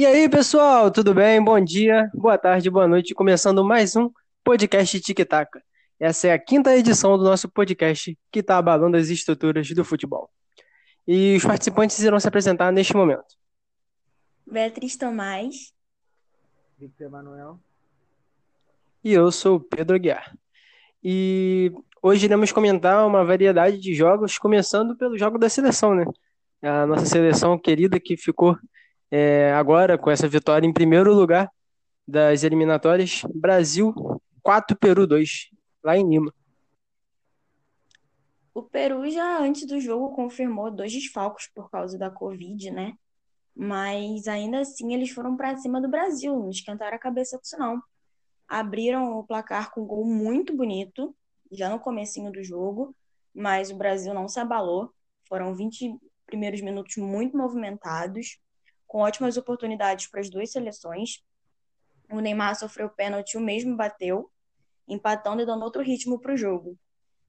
E aí, pessoal, tudo bem? Bom dia, boa tarde, boa noite. Começando mais um podcast Tic Tac. Essa é a quinta edição do nosso podcast que está abalando as estruturas do futebol. E os participantes irão se apresentar neste momento. Beatriz Tomás. Victor Emanuel. E eu sou o Pedro Guiar. E hoje iremos comentar uma variedade de jogos, começando pelo jogo da seleção, né? A nossa seleção querida que ficou é, agora com essa vitória em primeiro lugar das eliminatórias, Brasil 4, Peru 2, lá em Lima. O Peru já antes do jogo confirmou dois desfalques por causa da Covid, né? Mas ainda assim eles foram para cima do Brasil, não esquentaram a cabeça com isso não. Abriram o placar com um gol muito bonito, já no comecinho do jogo, mas o Brasil não se abalou. Foram 20 primeiros minutos muito movimentados com ótimas oportunidades para as duas seleções. O Neymar sofreu pênalti, o mesmo bateu, empatando e dando outro ritmo para o jogo. O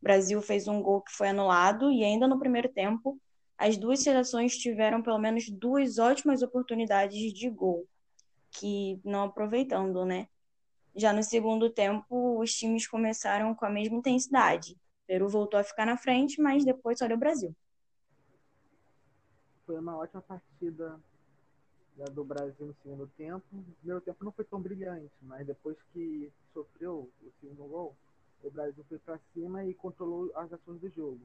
Brasil fez um gol que foi anulado e ainda no primeiro tempo as duas seleções tiveram pelo menos duas ótimas oportunidades de gol, que não aproveitando, né? Já no segundo tempo, os times começaram com a mesma intensidade. O Peru voltou a ficar na frente, mas depois olha o Brasil. Foi uma ótima partida do Brasil no segundo tempo. No primeiro tempo não foi tão brilhante, mas depois que sofreu o segundo gol, o Brasil foi para cima e controlou as ações do jogo.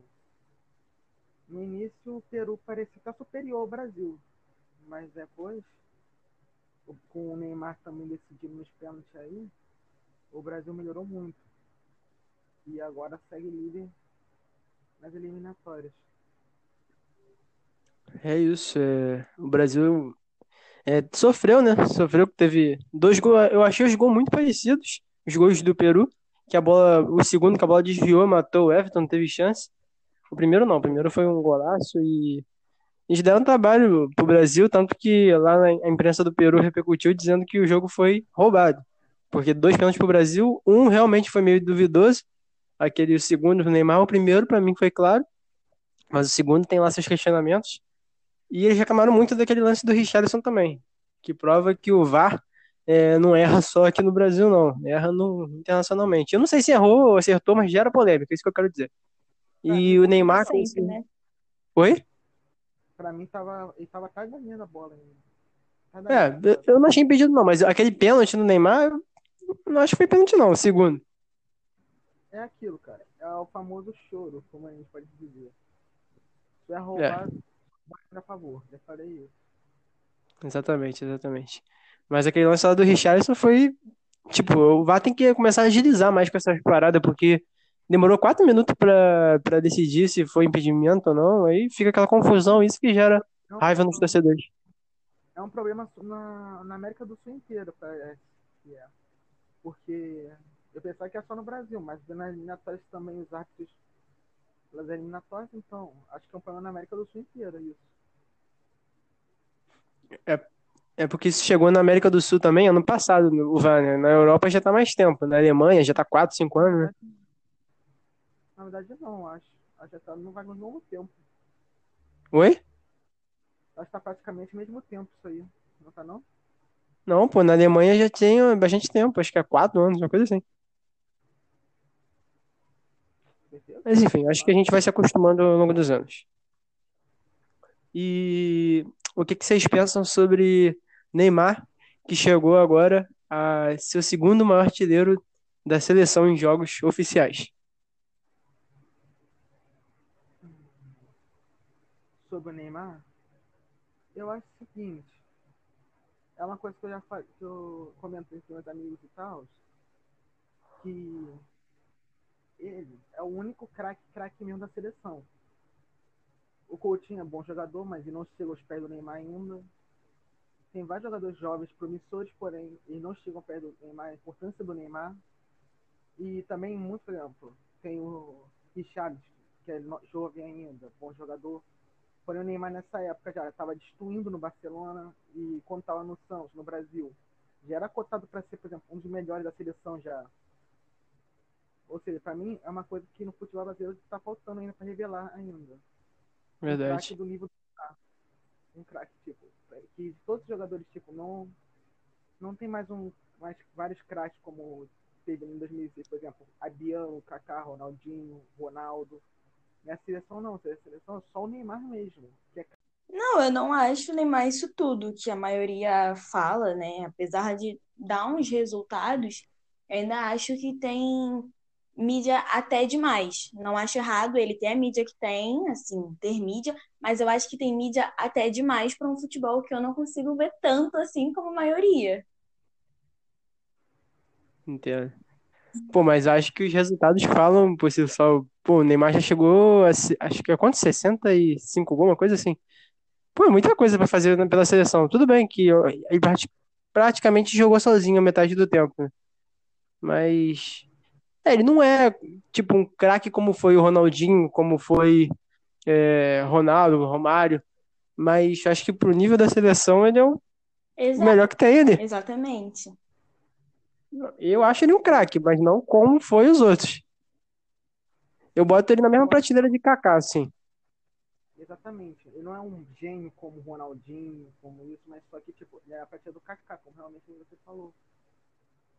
No início, o Peru parecia estar superior ao Brasil, mas depois, com o Neymar também decidindo nos pênaltis aí, o Brasil melhorou muito. E agora segue líder nas eliminatórias. É isso. É... O Brasil é, sofreu, né? Sofreu, teve dois gols. Eu achei os gols muito parecidos, os gols do Peru, que a bola, o segundo que a bola desviou, matou o Everton, não teve chance. O primeiro não, o primeiro foi um golaço e eles deram trabalho pro Brasil, tanto que lá na imprensa do Peru repercutiu dizendo que o jogo foi roubado. Porque dois pênaltis pro Brasil, um realmente foi meio duvidoso, aquele o segundo do Neymar, o primeiro para mim foi claro, mas o segundo tem lá seus questionamentos. E eles reclamaram muito daquele lance do Richarlison também, que prova que o VAR é, não erra só aqui no Brasil, não. Erra no, internacionalmente. Eu não sei se errou ou acertou, mas gera polêmica, é isso que eu quero dizer. E ah, o Neymar. Sempre, assim... né? Oi? Pra mim, tava, ele tava da linha da bola. Ainda. É, eu não achei impedido, não, mas aquele pênalti no Neymar, não acho que foi pênalti, não, o segundo. É aquilo, cara. É o famoso choro, como a gente pode dizer. Se é roubado. É a favor, falei isso. Exatamente, exatamente. Mas aquele lance lá do Richardson foi. Tipo, o VAR tem que começar a agilizar mais com essas paradas, porque demorou quatro minutos pra, pra decidir se foi impedimento ou não. Aí fica aquela confusão, isso que gera raiva nos torcedores. É um problema na, na América do Sul inteira, parece que é. Porque eu pensava que é só no Brasil, mas nas eliminatórias também os árbitros pelas eliminatórias, então acho que é um problema na América do Sul inteira isso. É, é porque isso chegou na América do Sul também ano passado, o VAR, né? Na Europa já tá mais tempo, na Alemanha já tá 4, 5 anos, né? Na verdade não, acho. Acho que tá no vai no mesmo tempo. Oi? Acho que tá praticamente o mesmo tempo isso aí. Não tá não? Não, pô, na Alemanha já tem bastante tempo, acho que é 4 anos, uma coisa assim. Mas enfim, acho que a gente vai se acostumando ao longo dos anos. E o que, que vocês pensam sobre Neymar, que chegou agora a ser o segundo maior artilheiro da seleção em jogos oficiais? Sobre o Neymar, eu acho o seguinte, é uma coisa que eu já que eu comento com meus amigos e tal, que ele é o único craque craque mesmo da seleção. O Coutinho é bom jogador, mas ele não chega aos pés do Neymar ainda. Tem vários jogadores jovens promissores, porém eles não chegam perto do Neymar, a importância do Neymar. E também, muito, por exemplo, tem o Richard, que é jovem ainda, bom jogador. Porém, o Neymar nessa época já estava destruindo no Barcelona e quando estava no Santos, no Brasil, já era cotado para ser, por exemplo, um dos melhores da seleção já. Ou seja, para mim é uma coisa que no futebol brasileiro está faltando ainda para revelar ainda. Verdade. Um craque do nível do Um craque, tipo, que todos os jogadores, tipo, não, não tem mais um mais vários craques como teve em 2006, por exemplo, Abiano, Kaká, Ronaldinho, Ronaldo. Minha seleção não, a seleção é só o Neymar mesmo, que é Não, eu não acho nem mais isso tudo que a maioria fala, né? Apesar de dar uns resultados, eu ainda acho que tem mídia até demais. Não acho errado ele ter a mídia que tem, assim, ter mídia, mas eu acho que tem mídia até demais para um futebol que eu não consigo ver tanto assim como a maioria. Entendo. Pô, mas acho que os resultados falam por si só. Pô, o Neymar já chegou a, acho que é quanto? 65 gol, uma coisa assim. Pô, é muita coisa pra fazer pela seleção. Tudo bem que ele prati- praticamente jogou sozinho a metade do tempo? Mas é, ele não é tipo um craque como foi o Ronaldinho, como foi é, Ronaldo, Romário. Mas acho que pro nível da seleção ele é o Exa melhor que tem ele. exatamente. Eu acho ele um craque, mas não como foi os outros. Eu boto ele na mesma prateleira de Kaká, assim. exatamente. Ele não é um gênio como o Ronaldinho, como isso, mas só que, tipo, ele é a partir do Kaká, como realmente você falou.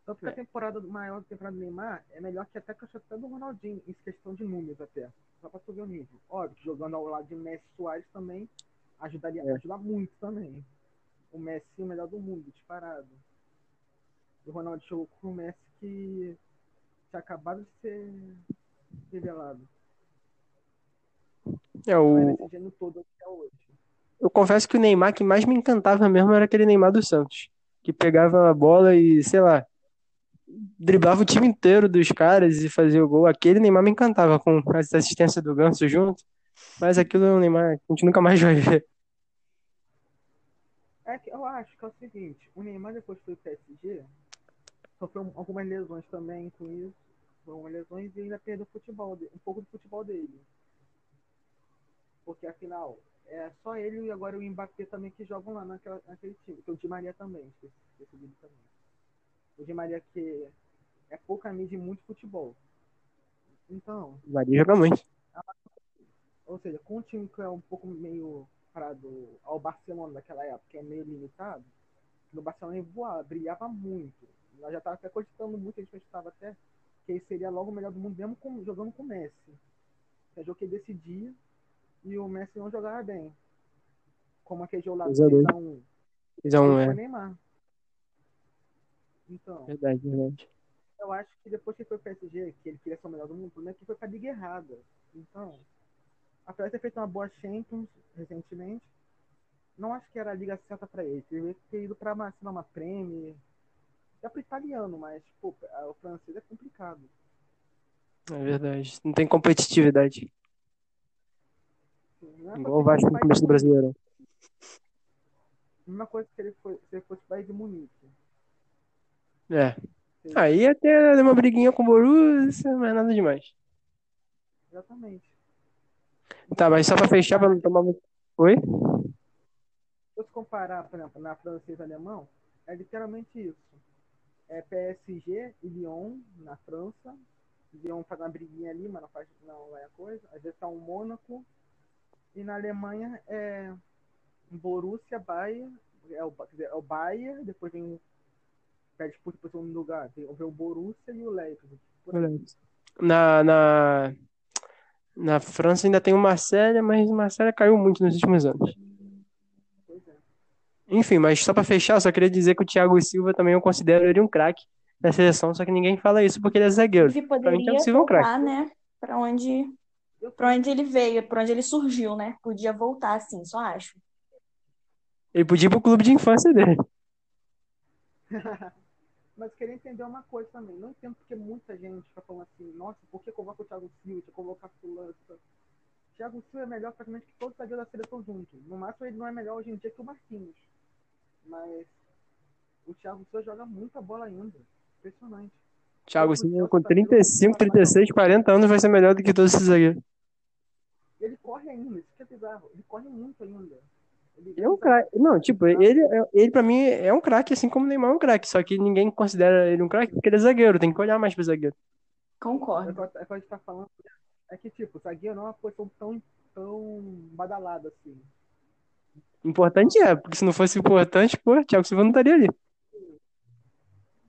Tanto que a temporada do maior temporada do Neymar é melhor que até que eu acho até do Ronaldinho, em questão de números até. Só pra tu ver o nível. Óbvio, que jogando ao lado de Messi Soares também ajudaria, É. ajuda muito também. O Messi é o melhor do mundo, disparado. E o Ronaldo jogou com o Messi que tinha acabado de ser revelado. É, o... todo até hoje. Eu confesso que o Neymar que mais me encantava mesmo era aquele Neymar dos Santos. Que pegava a bola e, sei lá, driblava o time inteiro dos caras e fazia o gol. Aquele Neymar me encantava com as assistências do Ganso junto. Mas aquilo é um Neymar que a gente nunca mais vai ver. É que eu acho que é o seguinte, o Neymar depois pro PSG, sofreu algumas lesões também com isso, algumas lesões e ainda perdeu o futebol, um pouco do futebol dele. Porque afinal, é só ele e agora o Mbappé também que jogam lá naquela, naquele time, que o Di Maria também, dele também. O Di Maria que é pouca mídia e muito futebol. Então, Maria joga muito. ou seja, com um time que é um pouco meio parado ao Barcelona daquela época, que é meio limitado, no Barcelona ele voava, brilhava muito. Nós já estávamos até cogitando muito, a gente estava até que ele seria logo o melhor do mundo, mesmo com- jogando com o Messi. Que é jogo que ele decidia e o Messi não jogava bem. Como aquele jogo lá do 2x2. 3x1. Fiz um, Foi é. Neymar. Então, Verdade, verdade. eu acho que depois que foi pro PSG, que ele queria ser o melhor do mundo, o problema é que foi pra liga errada. Então, apesar de ter feito uma boa Champions recentemente, não acho que era a liga certa pra ele. Ele deveria ter ido pra uma, sei uma Premier. Dá pro italiano, mas pô, o francês é complicado. É verdade. Não tem competitividade. É Igual o Vasco no começo do Brasileirão. Mesma coisa que ele foi, se ele fosse Bayern de Munique. É. Aí até deu uma briguinha com o Borussia, mas nada demais. Exatamente. Tá, mas só pra fechar, pra não tomar muito. Oi? Se você comparar, por exemplo, na francês e alemão, é literalmente isso. É PSG e Lyon na França. Lyon faz uma briguinha ali, mas não faz não é a coisa. Às vezes tá um Mônaco. E na Alemanha é Borussia, Bayern, é o, dizer, é o Bayern, depois vem o pede disputa por segundo lugar. Tem o Borussia e o Leipzig. Na, na, na França ainda tem o Marselha, mas o Marselha caiu muito nos últimos anos. É. Enfim, mas só pra fechar, eu só queria dizer que o Thiago Silva também eu considero ele um craque da seleção, só que ninguém fala isso porque ele é zagueiro. Ele Pra mim, Thiago poderia Silva é um craque. voltar, né? Pra onde, pra onde ele veio, pra onde ele surgiu, né? Podia voltar, assim, só acho. Ele podia ir pro clube de infância dele. Mas queria entender uma coisa também. Não entendo porque muita gente fica falando assim, nossa, por que coloca o Thiago Silva, que colocar fulano? Thiago Silva é melhor praticamente que todos os zagueiros da seleção juntos. No máximo ele não é melhor hoje em dia que o Marquinhos. Mas o Thiago Silva joga muita bola ainda. Impressionante. Thiago Silva com 35, 36, 40 anos vai ser melhor do que todos esses zagueiros. Ele corre ainda, isso que é bizarro. Ele corre muito ainda. Ele, é um craque. Não, tipo, ele, é- ele pra mim é um craque, assim como o Neymar é um craque. Só que ninguém considera ele um craque porque ele é zagueiro. Tem que olhar mais pro zagueiro. É Concordo. o que a gente tá falando. É que, tipo, zagueiro não é uma posição tão, tão badalada assim. Importante é, porque se não fosse importante, pô, Thiago Silva não estaria ali.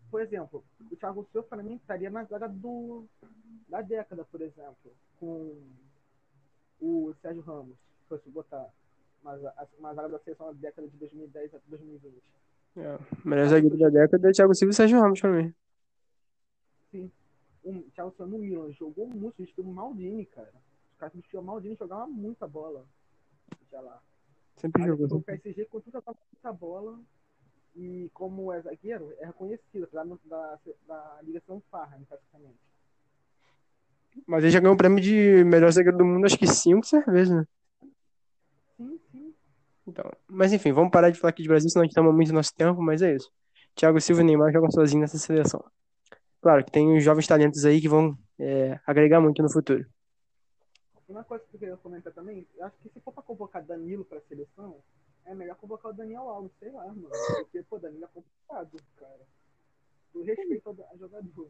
Por exemplo, o Thiago Silva, para mim, estaria na zaga do, da década, por exemplo, com o Sérgio Ramos, se fosse botar uma, uma zaga da seleção da década de 2010 a 2020. É, o melhor zagueiro da década é Thiago Silva e Sérgio Ramos pra mim. Sim. O Thiago Silva no Milan jogou muito, substituiu o Maldini, cara. Os caras substituíram o Maldini jogava muita bola. Já lá. Sempre Aí jogou. o PSG continua jogando muita bola e como é zagueiro, é reconhecido, apesar da, da, da ligação Farham, praticamente. Mas ele já ganhou o prêmio de melhor zagueiro do mundo, acho que cinco, seis vezes, né? Sim, sim. Então, mas enfim, vamos parar de falar aqui de Brasil, senão a gente toma muito nosso tempo, mas é isso. Thiago Silva e Neymar jogam sozinhos nessa seleção. Claro que tem os jovens talentos aí que vão é, agregar muito no futuro. Uma coisa que eu queria comentar também, eu acho que se for pra convocar Danilo pra seleção, é melhor convocar o Daniel Alves, sei lá, mano. Porque, pô, Danilo é complicado, cara. Do respeito ao jogador.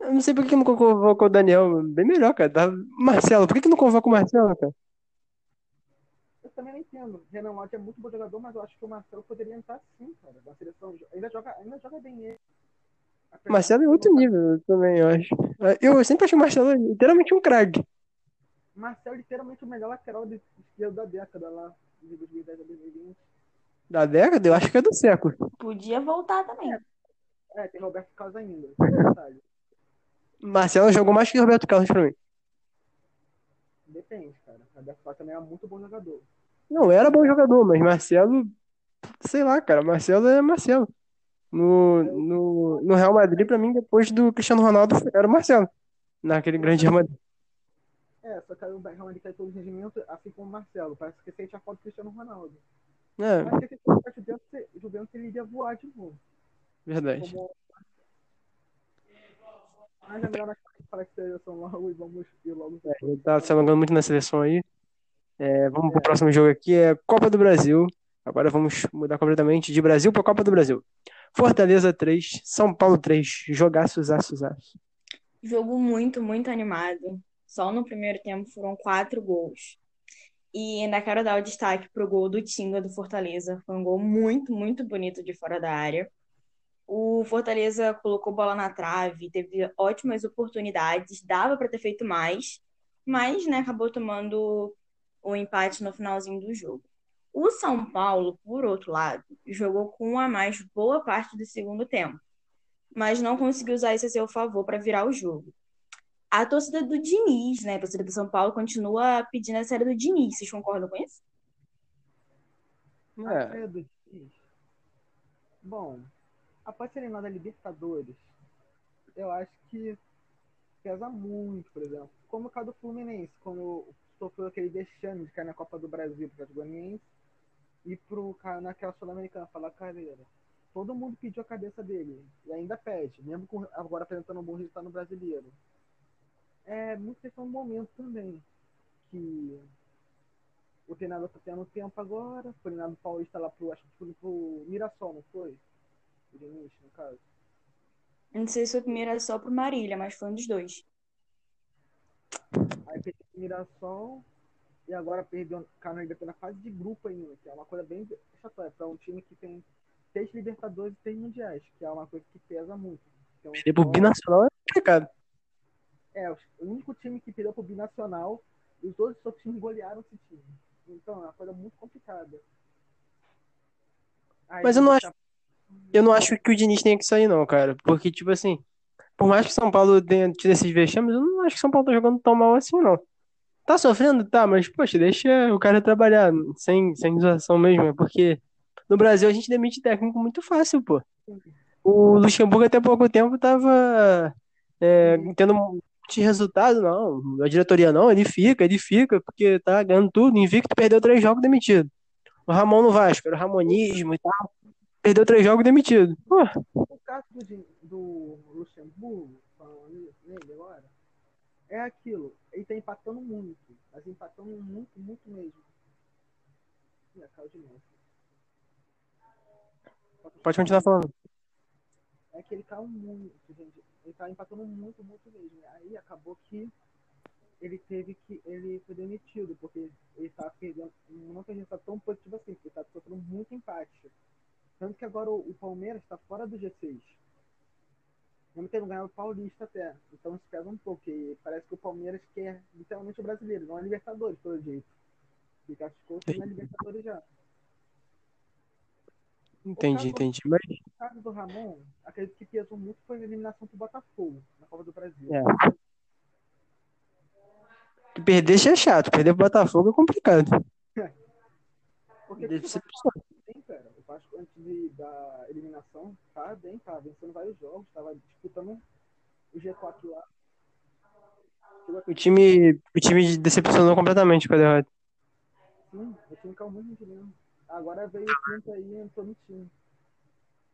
Eu não sei por que não convocou o Daniel, bem melhor, cara. Marcelo, por que que não convoca o Marcelo, cara? Eu também não entendo. Renan Lodge é muito bom jogador, mas eu acho que o Marcelo poderia entrar sim, cara, na seleção. Ainda joga, ainda joga bem ele. Apesar Marcelo é outro nível também, eu acho. Eu sempre achei o Marcelo literalmente um craque. Marcelo é literalmente o melhor lateral de esquerda da década lá, de 2010 a 2020. Da década, eu acho que é do século. Podia voltar também. É, tem Roberto Carlos ainda. Marcelo jogou mais que Roberto Carlos pra mim. Depende, cara. Roberto Carlos também é muito bom jogador. Não, era bom jogador, mas Marcelo, sei lá, cara, Marcelo é Marcelo. No, no, no Real Madrid, pra mim, depois do Cristiano Ronaldo, era o Marcelo. Naquele grande Real Madrid. É, só que aí o Real Madrid caiu todo o rendimento, assim como o Marcelo. Parece que sente a falta do Cristiano Ronaldo. É, Mas se ele fosse pra Juventus, ele iria voar de novo. verdade. Como... Mas é melhor nós falar que seleção logo e vamos ir logo. Ele tá se alongando muito na seleção aí. É, vamos pro próximo jogo aqui, é Copa do Brasil. Agora vamos mudar completamente de Brasil para Copa do Brasil. Fortaleza 3, São Paulo 3, jogaço, zaço, zaço. Jogo muito, muito animado. Só no primeiro tempo foram quatro gols. E ainda quero dar o destaque pro gol do Tinga do Fortaleza. Foi um gol muito, muito bonito de fora da área. O Fortaleza colocou bola na trave, teve ótimas oportunidades, dava para ter feito mais, mas né, acabou tomando o empate no finalzinho do jogo. O São Paulo, por outro lado, jogou com um a mais boa parte do segundo tempo, mas não conseguiu usar isso a seu favor para virar o jogo. A torcida do Diniz, né? A torcida do São Paulo continua pedindo a série do Diniz. Vocês concordam com isso? A É, Diniz. Bom, após ser eliminado da Libertadores, eu acho que pesa muito, por exemplo. Como o caso do Fluminense, quando sofreu aquele vexame de cair na Copa do Brasil para o Goianiense e pro cara naquela Sul-Americana falar carreira. Todo mundo pediu a cabeça dele e ainda pede, mesmo com, agora apresentando um bom resultado no brasileiro. É muito questão do momento também. Que o treinador tá tendo tempo agora, foi treinado paulista lá pro, acho que foi pro Mirassol, não foi? O Diniz, no caso. Eu Não sei se foi primeiro só pro Marília, mas foi um dos dois. Aí perdeu Mirassol e agora perdeu tá na fase de grupo ainda, que é uma coisa bem chatória para um time que tem seis Libertadores e três Mundiais, que é uma coisa que pesa muito. Então, perder pro Binacional é complicado. É, o único time que perdeu pro Binacional e os outros outros times golearam esse time. Então, é uma coisa muito complicada. Aí, Mas eu não tá- Eu não acho que o Diniz tenha que sair, não, cara. Porque, tipo assim, por mais que São Paulo tenha tido esses vexames, eu não acho que São Paulo tá jogando tão mal assim, não. Tá sofrendo? Tá, mas, poxa, deixa o cara trabalhar sem, sem zoação mesmo. é Porque no Brasil a gente demite técnico muito fácil, pô. O Luxemburgo até pouco tempo tava é, tendo um de resultado, não. A diretoria não, ele fica, ele fica, porque tá ganhando tudo. Invicto perdeu três jogos demitido. O Ramon no Vasco, era o Ramonismo e tal. Perdeu três jogos demitido. Pô, O caso do, do Luxemburgo, falando nele agora, é aquilo. Ele tá empatando muito. Mas empatando muito, muito mesmo. Ih, caiu de novo. pode continuar falando. É que ele caiu muito, gente. Ele tá empatando muito, muito mesmo. Aí acabou que ele teve que. Ele foi demitido, porque ele estava perdendo. Não que a gente está tão positivo assim, porque está sofrendo muito empate. Tanto que agora o, o Palmeiras está fora do G6. Mesmo tendo ganhado o Paulista até. Então isso pesa um pouco. E parece que o Palmeiras quer literalmente o brasileiro, não a Libertadores, pelo jeito. E classificou na Libertadores já. Entendi, entendi. Mas O caso do Ramon, acredito que pesou muito foi a eliminação pro Botafogo na Copa do Brasil. É. perder já é chato, perder pro Botafogo é complicado. Porque Deve tipo, Vasco antes de, da eliminação tá bem, tá vencendo vários jogos, tava disputando o G4 lá. O time, o time decepcionou completamente com a derrota. assim, o time caiu muito no time. Agora veio o quinto aí e entrou no time.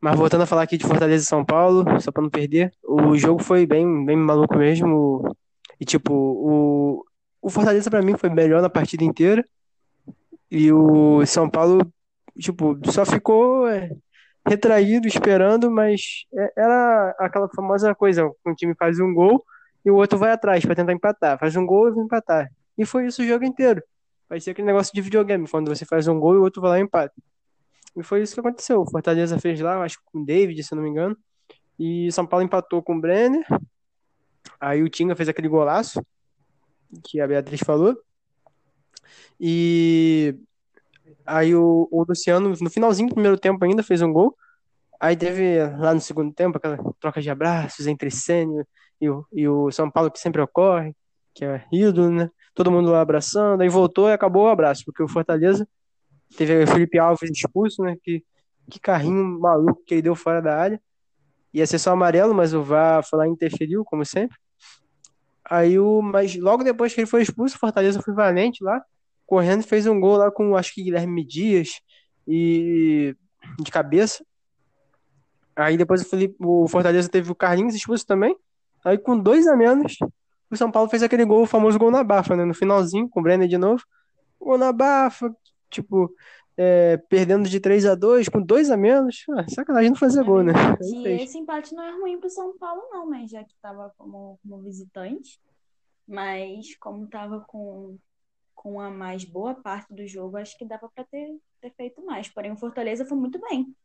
Mas voltando a falar aqui de Fortaleza e São Paulo, só pra não perder, o jogo foi bem, bem maluco mesmo. E tipo, o, o Fortaleza pra mim foi melhor na partida inteira. E o São Paulo, tipo, só ficou é, retraído, esperando, mas é- era aquela famosa coisa, um time faz um gol e o outro vai atrás pra tentar empatar. Faz um gol e empatar. E foi isso o jogo inteiro. Vai ser aquele negócio de videogame, quando você faz um gol e o outro vai lá e empata. E foi isso que aconteceu. O Fortaleza fez lá, acho que com o David, se não me engano. E São Paulo empatou com o Brenner. Aí o Tinga fez aquele golaço que a Beatriz falou. E aí o, o Luciano, no finalzinho do primeiro tempo ainda, fez um gol. Aí teve lá no segundo tempo aquela troca de abraços entre Sênio e o, e o São Paulo, que sempre ocorre, que é ídolo, né? Todo mundo lá abraçando. Aí voltou e acabou o abraço, porque o Fortaleza teve o Felipe Alves expulso, né? Que, que carrinho maluco que ele deu fora da área. Ia ser só amarelo, mas o VAR foi lá e interferiu, como sempre. Aí o. Mas logo depois que ele foi expulso, o Fortaleza foi valente lá, correndo e fez um gol lá com acho que Guilherme Dias e de cabeça. Aí depois o, Felipe, o Fortaleza teve o Carlinhos expulso também. Aí com dois a menos, o São Paulo fez aquele gol, o famoso gol na bafa, né? No finalzinho, com o Brenner de novo. Gol na bafa, tipo, é, perdendo de 3 a 2 com dois a menos. Ah, sacanagem não fazer Na gol, né? Aí fez. esse empate não é ruim pro São Paulo, não, né? Já que tava como, como visitante. Mas como tava com, com a mais boa parte do jogo, acho que dava pra ter, ter feito mais. Porém, o Fortaleza foi muito bem.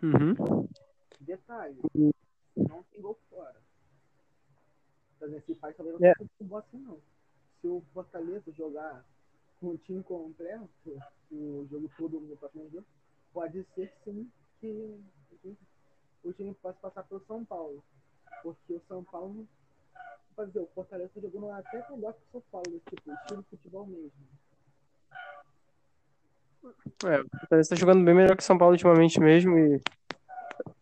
Uhum. Detalhe, não tem gol fora. Exemplo, esse pai talvez não É. bom assim, não. Se o Fortaleza jogar com o time completo, o jogo todo no próximo jogo, pode ser sim que o time possa passar pelo São Paulo. Porque o São Paulo, fazer, o Fortaleza jogando até que o São Paulo, tipo, estilo de futebol mesmo. É, o Fortaleza tá jogando bem melhor que São Paulo ultimamente mesmo. E,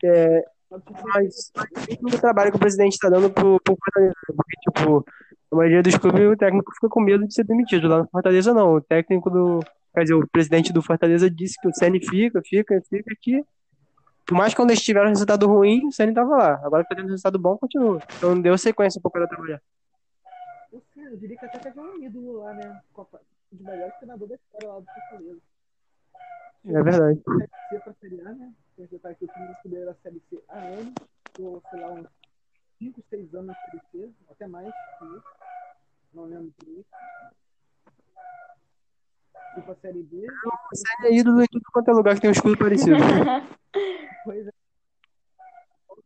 é, mas o trabalho que o presidente tá dando pro, pro Fortaleza. Porque, tipo, a maioria dos clubes, o técnico fica com medo de ser demitido. Lá no Fortaleza, não. O técnico do. Quer dizer, o presidente do Fortaleza disse que o Ceni fica, fica, fica aqui. Por mais que quando eles tiveram resultado ruim, o Ceni tava lá. Agora que tá tendo resultado bom, continua. Então deu sequência pro cara trabalhar. eu, sei, eu diria que até teve um ídolo lá, né? Copa, dos melhores treinadores da história lá do Fortaleza. É verdade. C pra Série A, né? Tem que estar que o time brasileiro da Série C há anos, ou sei lá, uns 5, 6 anos na Série C, até mais que isso. Não lembro por isso. Tipo a Série B, O Ceni é ídolo em tudo quanto é lugar que tem um escudo parecido. coisa.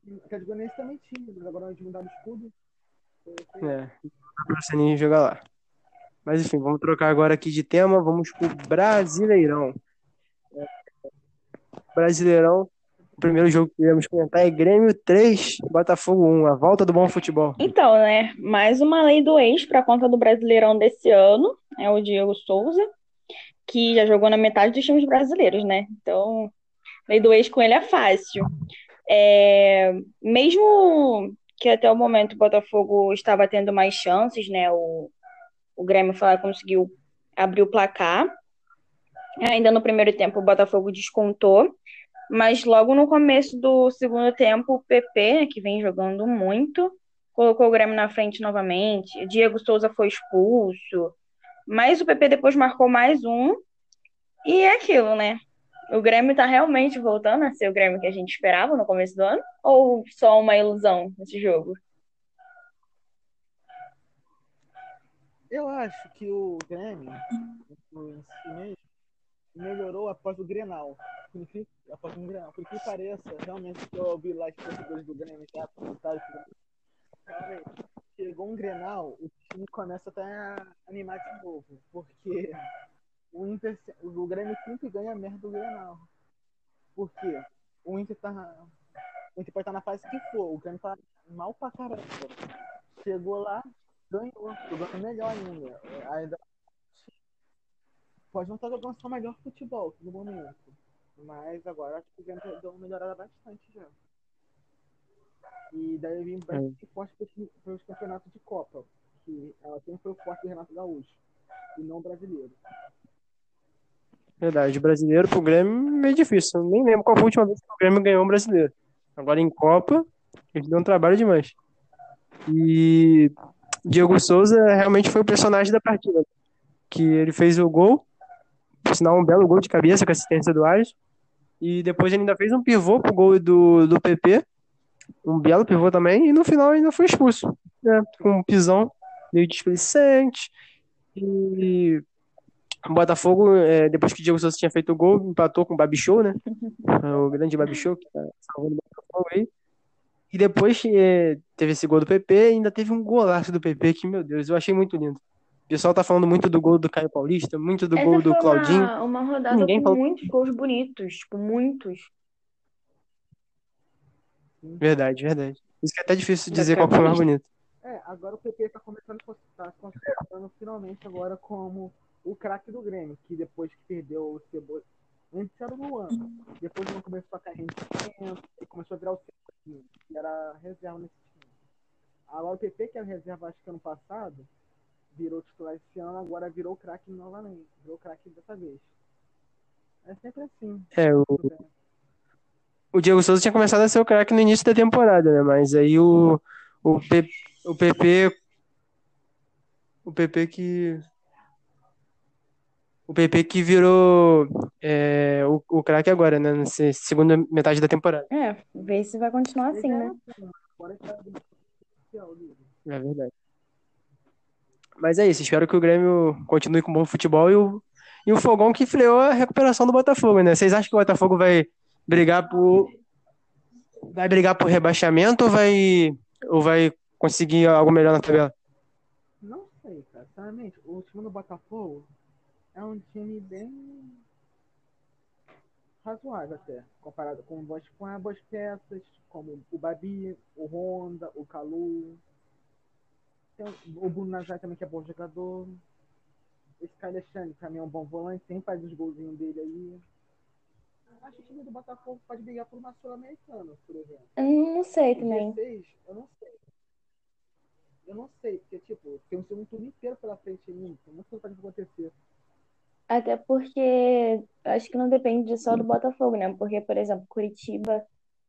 O Atlético Goianiense também tinha, mas agora eles mudaram o escudo. É, dá pro Ceni jogar lá. Mas enfim, vamos trocar agora aqui de tema. Vamos pro Brasileirão. É, Brasileirão. O primeiro jogo que iremos comentar é Grêmio 3, Botafogo 1. A volta do bom futebol. Então, né? Mais uma lei do ex para conta do Brasileirão desse ano. É o Diego Souza, que já jogou na metade dos times brasileiros, né? Então, lei do ex com ele é fácil. É, mesmo que até o momento o Botafogo estava tendo mais chances, né? O, o Grêmio foi lá conseguiu abrir o placar. Ainda no primeiro tempo o Botafogo descontou. Mas logo no começo do segundo tempo, o PP, né, que vem jogando muito, colocou o Grêmio na frente novamente. Diego Souza foi expulso. Mas o PP depois marcou mais um. E é aquilo, né? O Grêmio tá realmente voltando a ser o Grêmio que a gente esperava no começo do ano? Ou só uma ilusão nesse jogo? Eu acho que o Grêmio, melhorou após o Grenal. Após o Grenal. Por que pareça, realmente, que eu ouvi lá os torcedores do Grêmio já comentários realmente, chegou um Grenal, o time começa até a animar de novo. Porque o, Inter, o Grêmio sempre ganha merda do Grenal. Por quê? O Inter tá. O Inter pode estar na fase que for, o Grêmio tá mal pra caramba. Chegou lá, ganhou, jogando melhor ainda. ainda pode não estar jogando só melhor futebol no momento. Mas agora acho que o Grêmio deu uma melhorada bastante já. E daí vem bastante é. forte para os campeonatos de Copa. Que ela sempre foi o forte do Renato Gaúcho. E não brasileiro. Verdade, brasileiro pro Grêmio é meio difícil. Eu nem lembro qual foi a última vez que o Grêmio ganhou um brasileiro. Agora em Copa, ele deu um trabalho demais. E Diego Souza realmente foi o personagem da partida. Que ele fez o gol, por sinal um belo gol de cabeça com assistência do Ares. E depois ele ainda fez um pivô pro gol do, do PP. Um belo pivô também. E no final ainda foi expulso. Né, com um pisão meio displicente. E o Botafogo, é, depois que o Diego Souza tinha feito o gol, empatou com o Babichou, né? o grande Babichou, que tá salvando o Botafogo aí. E depois é, teve esse gol do PP e ainda teve um golaço do PP que, meu Deus, eu achei muito lindo. O pessoal tá falando muito do gol do Caio Paulista, muito do Essa gol do Claudinho. Uma, uma rodada Ninguém com falou... muitos gols bonitos, tipo, muitos. Verdade, verdade. Isso que é até difícil dizer qual foi o mais bonito. É, agora o PP tá começando a tá se considerando finalmente agora como o craque do Grêmio, que depois que perdeu o Cebola. Antes era o Luan. Depois não começou a rendimento, e começou a virar o Cebola, que era reserva nesse time. Agora o PP, que era reserva acho que ano passado, virou titular esse ano, agora virou craque novamente. Virou craque dessa vez. É sempre assim. É, o, o Diego Souza tinha começado a ser o craque no início da temporada, né? Mas aí o, o, P, o PP. O PP que. O PP que virou é, o, o craque agora, né? Nessa segunda metade da temporada. É, ver se vai continuar assim, né? É verdade. Mas é isso, espero que o Grêmio continue com bom futebol e o, e o Fogão que freou a recuperação do Botafogo, né? Vocês acham que o Botafogo vai brigar por. Vai brigar por rebaixamento ou vai. ou vai conseguir algo melhor na tabela? Não sei, cara. Sinceramente, o time do Botafogo é um time bem razoável até, comparado com, com boas peças, como o Babi, o Honda, o Calu. Tem o Bruno Nazar também, que é bom jogador. Esse Caio Alexandre também é um bom volante, sempre faz os golzinhos dele aí. Acho que o time do Botafogo pode brigar por uma Sul-Americana, por exemplo. Eu não sei também. 16, eu não sei. Eu não sei, porque, tipo, tem um segundo turno inteiro pela frente ainda. Coisa pode acontecer. Até porque acho que não depende só do Botafogo, né? Porque, por exemplo, Curitiba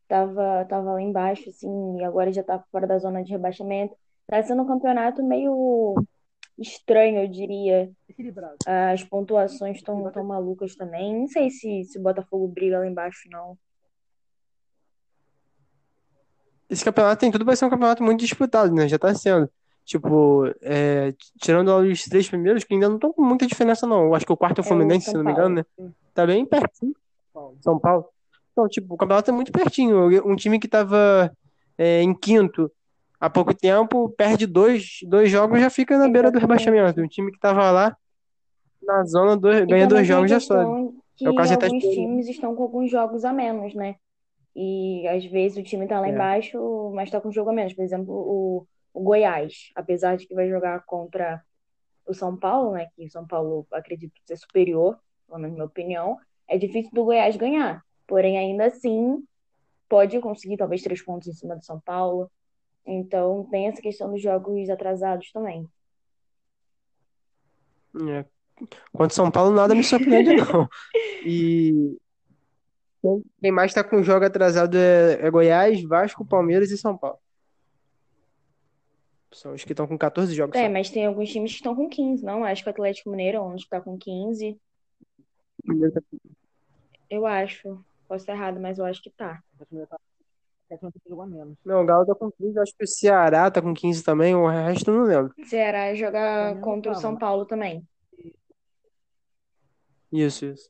tava, tava lá embaixo, assim, e agora já tá fora da zona de rebaixamento. Tá sendo um campeonato meio estranho, eu diria. Equilibrado. As pontuações estão tão malucas também. Não sei se, se o Botafogo briga lá embaixo, não. Esse campeonato tem tudo vai ser um campeonato muito disputado, né? Já tá sendo. Tipo, é, tirando os três primeiros, que ainda não estão com muita diferença, não. Eu acho que o quarto é o Fluminense, é o se não me engano, né? Tá bem pertinho. São Paulo. Então, tipo, o campeonato é muito pertinho. Um time que tava é, em quinto há pouco tempo, perde dois, dois jogos já fica na beira do rebaixamento. Um time que tava lá na zona do, ganha dois jogos já sobe. Que é o caso alguns times estão com alguns jogos a menos, né? E às vezes o time tá lá é. embaixo, mas tá com jogo a menos. Por exemplo, o, o Goiás, apesar de que vai jogar contra o São Paulo, né? Que o São Paulo acredito ser superior, pelo menos na minha opinião, é difícil do Goiás ganhar. Porém, ainda assim, pode conseguir talvez três pontos em cima do São Paulo. Então tem essa questão dos jogos atrasados também. É. Quanto São Paulo, nada me surpreende, não. E quem mais está com jogo atrasado é, é, Goiás, Vasco, Palmeiras e São Paulo. São os que estão com 14 jogos. É, só. mas tem alguns times que estão com 15, não? Acho que o Atlético Mineiro é onde está com 15. Eu acho. Posso estar errado, mas eu acho que tá. Basquete não o Galo tá com 15, acho que o Ceará tá com 15 também, o resto eu não lembro. Ceará jogar Flamengo contra o São? Paulo também. Isso, isso.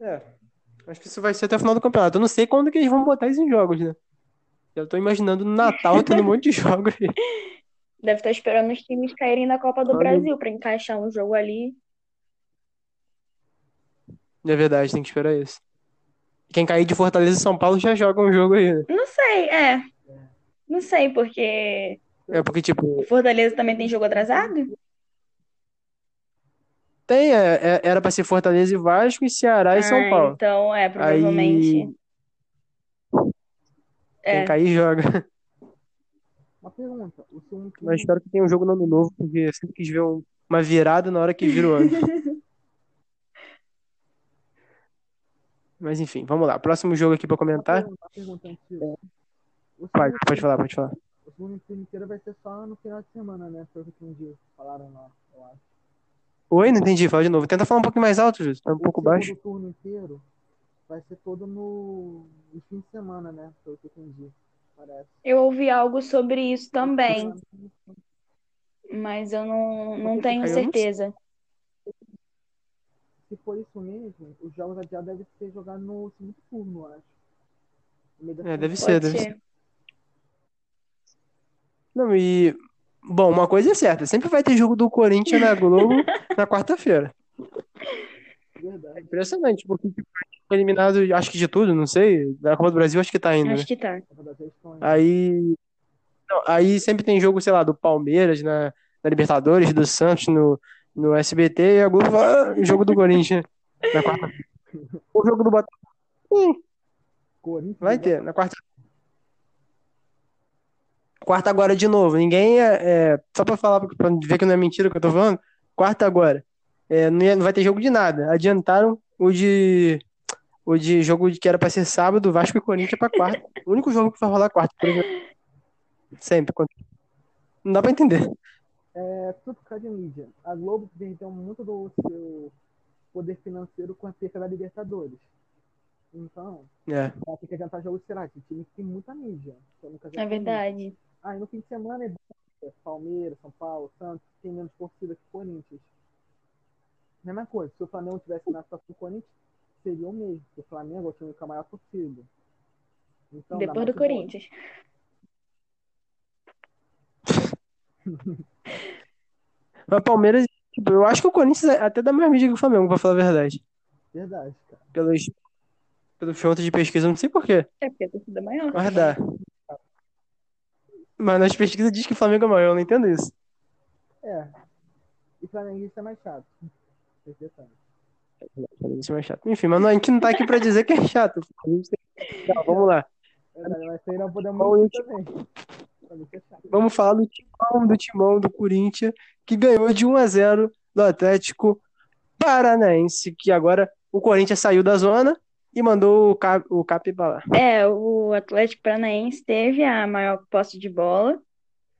É, acho que isso vai ser até o final do campeonato. Eu não sei quando que eles vão botar esses jogos, né? Eu tô imaginando no Natal tendo um monte de jogos aí. Deve estar esperando os times caírem da Copa do Brasil pra encaixar um jogo ali. É verdade, tem que esperar isso. Quem cair de Fortaleza e São Paulo já joga um jogo aí, né? Não sei, é. Não sei, porque É porque, tipo, Fortaleza também tem jogo atrasado? tem, é, é- era pra ser Fortaleza e Vasco e Ceará e São Ah, Paulo. então é, provavelmente. Aí, É. quem cair joga. Uma pergunta, Mas espero que tenha um jogo no ano novo, porque eu sempre quis ver um- uma virada na hora que vira o ano. Mas enfim, vamos lá. Próximo jogo aqui pra comentar. pergunta, uma pergunta antes disso. O Pode, pode falar, pode falar. O segundo turno inteiro vai ser só no final de semana, né? Foi o que entendi. Falaram lá, eu acho. Oi, não entendi, fala de novo. Tenta falar um pouquinho mais alto, Júlio. Tá um O pouco segundo baixo. turno inteiro vai ser todo no, no fim de semana, né? Foi o que eu entendi. Parece. Eu ouvi algo sobre isso também, mas eu não, não tenho Aí eu não certeza. Se for isso mesmo, os jogos adiados devem ser jogados no segundo turno, eu acho. É, deve ser, deve ser. Não, e. Bom, uma coisa é certa, sempre vai ter jogo do Corinthians na Globo na quarta-feira. É Verdade. impressionante, porque tipo, eliminado, acho que de tudo, não sei. Da Copa do Brasil, acho que tá ainda, né? Acho que tá. Aí. Aí. não, aí sempre tem jogo, sei lá, do Palmeiras na, na Libertadores, do Santos no, no SBT, e a Globo fala, ah, jogo do Corinthians na quarta-feira. O jogo do Botafogo. Corinthians Vai e ter, na quarta. Quarta agora de novo. Ninguém é. é- só pra falar, pra ver que não é mentira o que eu tô falando. Quarta agora. É, não, ia- não vai ter jogo de nada. Adiantaram o de. O de jogo que era pra ser sábado, Vasco e Corinthians pra quarta. O único jogo que vai rolar quarta. Sempre. Não dá pra entender. É tudo por causa de mídia. A Globo perdeu muito do seu poder financeiro com a perca da Libertadores. Então, É. ela tem que adiantar jogos, de time que tem muita mídia. É essa mídia. verdade. Ah, e no fim de semana é bom. Palmeiras, São Paulo, Santos, tem menos torcida que o Corinthians. Mesma coisa, se o Flamengo tivesse na situação do Corinthians, seria o mesmo. porque O Flamengo é o time com a maior torcida. Então, Depois do. Corinthians. Mas Palmeiras, tipo, eu acho que o Corinthians até dá mais mídia que o Flamengo, pra falar a verdade. Verdade, cara. Pelos, pelos fontes de pesquisa, eu não sei por quê. É porque a torcida é maior. Mas dá. Mas nas pesquisas diz que o Flamengo é maior, eu não entendo isso. É. E Flamenguista é mais chato. Isso é mais chato. Enfim, mas a gente não tá aqui pra dizer que é chato. Tá, vamos lá. Verdade, mas isso aí não podemos também. Vamos falar do timão, do timão do Corinthians, que ganhou de 1 a 0 do Atlético Paranaense, que agora o Corinthians saiu da zona e mandou o Cap, o Cap. É, o Atlético Paranaense teve a maior posse de bola,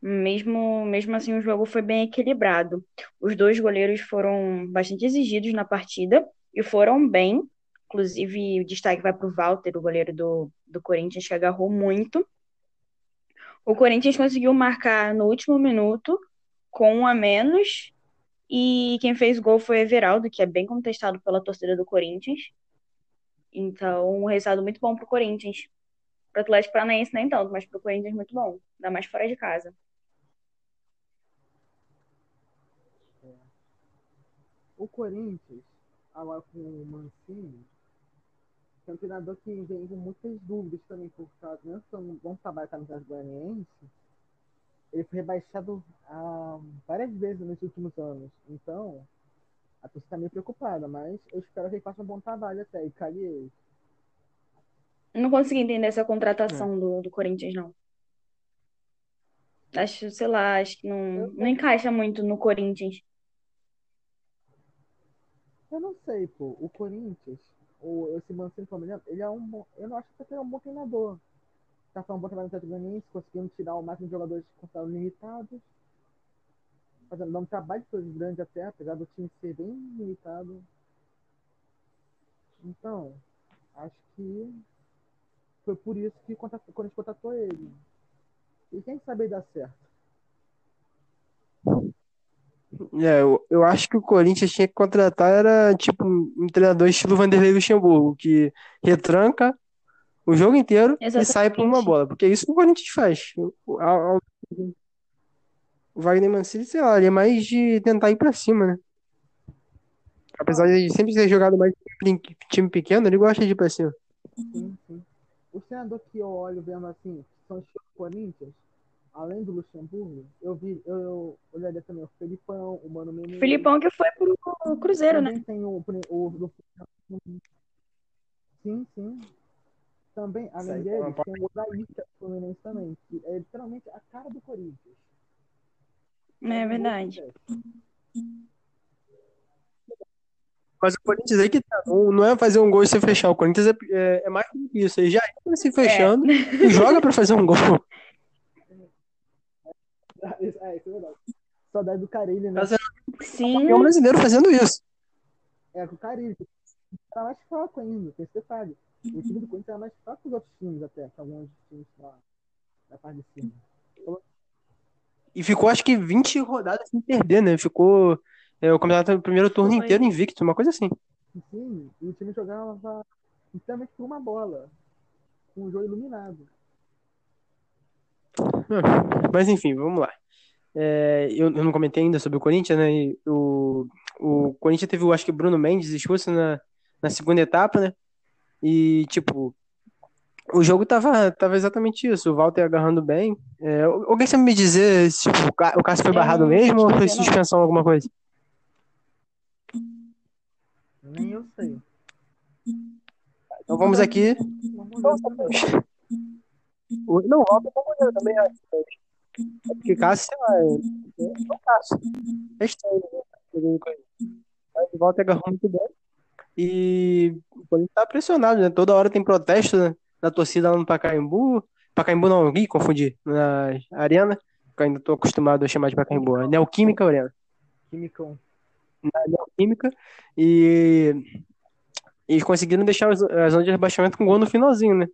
mesmo, mesmo assim o jogo foi bem equilibrado. Os dois goleiros foram bastante exigidos na partida e foram bem. Inclusive, o destaque vai para o Walter, o goleiro do, do Corinthians, que agarrou muito. O Corinthians conseguiu marcar no último minuto, com um a menos, e quem fez gol foi o Everaldo, que é bem contestado pela torcida do Corinthians. Então, um resultado muito bom pro Corinthians. Pro Atlético Paranaense nem tanto, mas pro Corinthians muito bom. Ainda mais fora de casa. O Corinthians, agora com o Mancini, é um treinador que vem com muitas dúvidas também por causa, que um bom trabalho com a Atlético Goianiense, ele foi rebaixado ah, várias vezes nos últimos anos. Então, a torcida está meio preocupada, mas eu espero que ele faça um bom trabalho até e ele. Não consegui entender essa contratação do, do Corinthians, não. Acho, sei lá, acho que não, não encaixa muito no Corinthians. Eu não sei, pô. O Corinthians, o, esse Mancini, exemplo, ele é um bom. Eu não acho que ele é um bom treinador. Tá falando um bom trabalho no Atlético Goianiense, conseguindo tirar o máximo de jogadores considerados limitados. Fazendo dando trabalho de coisas grandes até, apesar do time ser bem limitado. Então, acho que Foi por isso que quando a gente contratou ele. E quem sabe dar certo? É, eu, eu acho que o Corinthians tinha que contratar era tipo um treinador estilo Vanderlei Luxemburgo, que retranca o jogo inteiro e sai por uma Exatamente. bola, porque é isso que o Corinthians faz. O, a- a- o Wagner Mancini, sei lá, ele é mais de tentar ir pra cima, né? Apesar de sempre ter jogado mais time pequeno, ele gosta de ir pra cima. Sim, sim. O treinador que eu olho vendo assim, são os Corinthians, além do Luxemburgo, eu vi, eu, eu olharia também o Felipão, o Mano Menezes. Filipão que foi pro Cruzeiro, né? Também tem o, o, o, Sim, sim. Também, além dele, tem o Odaí, que é do Fluminense também, que é literalmente a cara do Corinthians. É verdade. Mas o Corinthians aí que tá, não não é fazer um gol e se fechar. O Corinthians é, é, é mais do que isso. Ele já entra se fechando e joga pra fazer um gol. É, isso é verdade. Saudade do Carilli, né? É Sim, campeão brasileiro fazendo isso. É, com o Carilli. que Era mais fraco ainda, tem esse detalhe. O time do Corinthians era mais fraco que os outros times até, que alguns times lá da parte de cima. E ficou acho que 20 rodadas sem perder, né? Ficou é, o campeonato do primeiro turno Foi. inteiro invicto, uma coisa assim. Sim, e o time jogava literalmente por uma bola, com o jogo iluminado. Mas enfim, vamos lá. É, eu, eu não comentei ainda sobre o Corinthians, né? E o, o Corinthians teve, eu acho que Bruno Mendes expulso na, na segunda etapa, né? E, tipo, o jogo tava, tava exatamente isso. O Walter agarrando bem. É, alguém sabe me dizer se tipo, o Cássio foi barrado mesmo ou foi suspensão alguma coisa? Nem eu sei. Então vamos aqui. Não, o é bom goleiro também, acho. É porque Cássio, sei lá, é, é o Cássio. É estranho, né? Mas o Walter agarrou muito bem. E o Corinthians tá pressionado, né? Toda hora tem protesto né? da torcida lá no Pacaembu. Pacaembu não, Ih, confundi. Na Arena. Que eu ainda tô acostumado a chamar de Pacaembu. É Neoquímica Arena. Quimicão. Neoquímica. E eles conseguiram deixar a zona de rebaixamento com gol no finalzinho, né?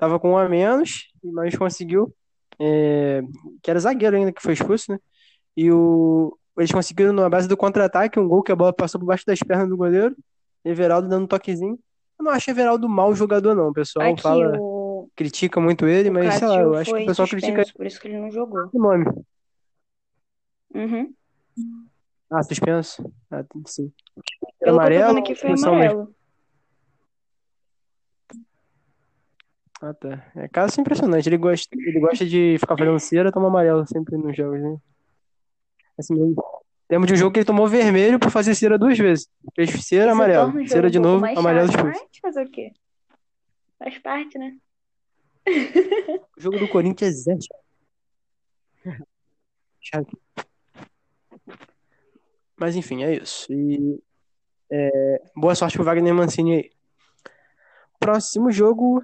Tava com um a menos, mas conseguiu. é, que era zagueiro ainda que foi expulso, né? E o, eles conseguiram, na base do contra-ataque, um gol que a bola passou por baixo das pernas do goleiro. Everaldo dando um toquezinho. Eu não acho Everaldo mau jogador, não. O pessoal Aqui fala, o, critica muito ele, o mas sei lá, eu acho que o pessoal critica suspenso, por isso que ele não jogou. o nome. Uhum. Ah, suspenso. Ah, sim. Pelo que eu tô amarelo aqui foi expulsão mesmo? Ah, tá. É caso impressionante. Ele gosta, ele gosta de ficar fazendo cera, toma amarelo sempre nos jogos, né? Assim mesmo. Lembro de um jogo que ele tomou vermelho por fazer cera duas vezes. Fez cera, amarelo. jogo Cera um de pouco novo, amarelo chato, expulso. mas fazer o quê? Faz parte, né? O jogo do Corinthians é chato. Chato. Mas enfim, é isso. E é, boa sorte pro Wagner Mancini aí. Próximo jogo,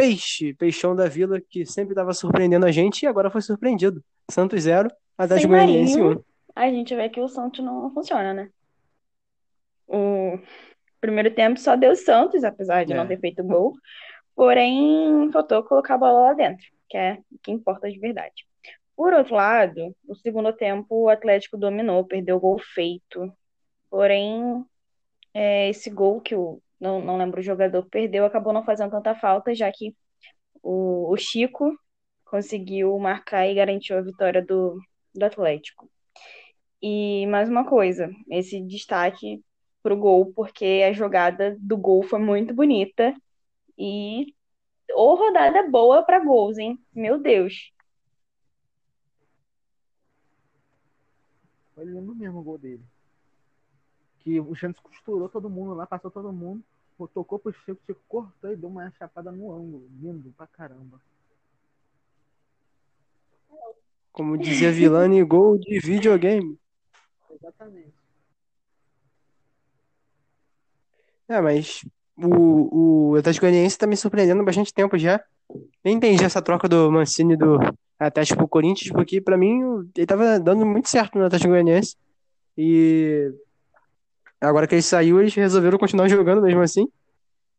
Peixe. Peixão da Vila, que sempre estava surpreendendo a gente e agora foi surpreendido. Santos 0, Atlético Sem Goianiense Marinho. 1. A gente vê que o Santos não funciona, né? O primeiro tempo só deu Santos, apesar de É. não ter feito gol. Porém, faltou colocar a bola lá dentro, que é o que importa de verdade. Por outro lado, no segundo tempo, o Atlético dominou, perdeu o gol feito. Porém, é, esse gol que o não, não lembro o jogador perdeu, acabou não fazendo tanta falta, já que o, o Chico conseguiu marcar e garantiu a vitória do, do Atlético. E mais uma coisa, esse destaque pro gol, porque a jogada do gol foi muito bonita e ou rodada boa para gols, hein? Meu Deus. Eu lembro mesmo o gol dele. Que o Santos costurou todo mundo lá, passou todo mundo, tocou pro Chico, Chico cortou e deu uma chapada no ângulo. Lindo pra caramba. Como dizia Vilani, gol de videogame. Exatamente. É, mas o, o Atlético Goianiense tá me surpreendendo há bastante tempo já. Nem entendi essa troca do Mancini do Atlético pro Corinthians, porque pra mim ele tava dando muito certo no Atlético Goianiense. E agora que ele saiu, eles resolveram continuar jogando mesmo assim.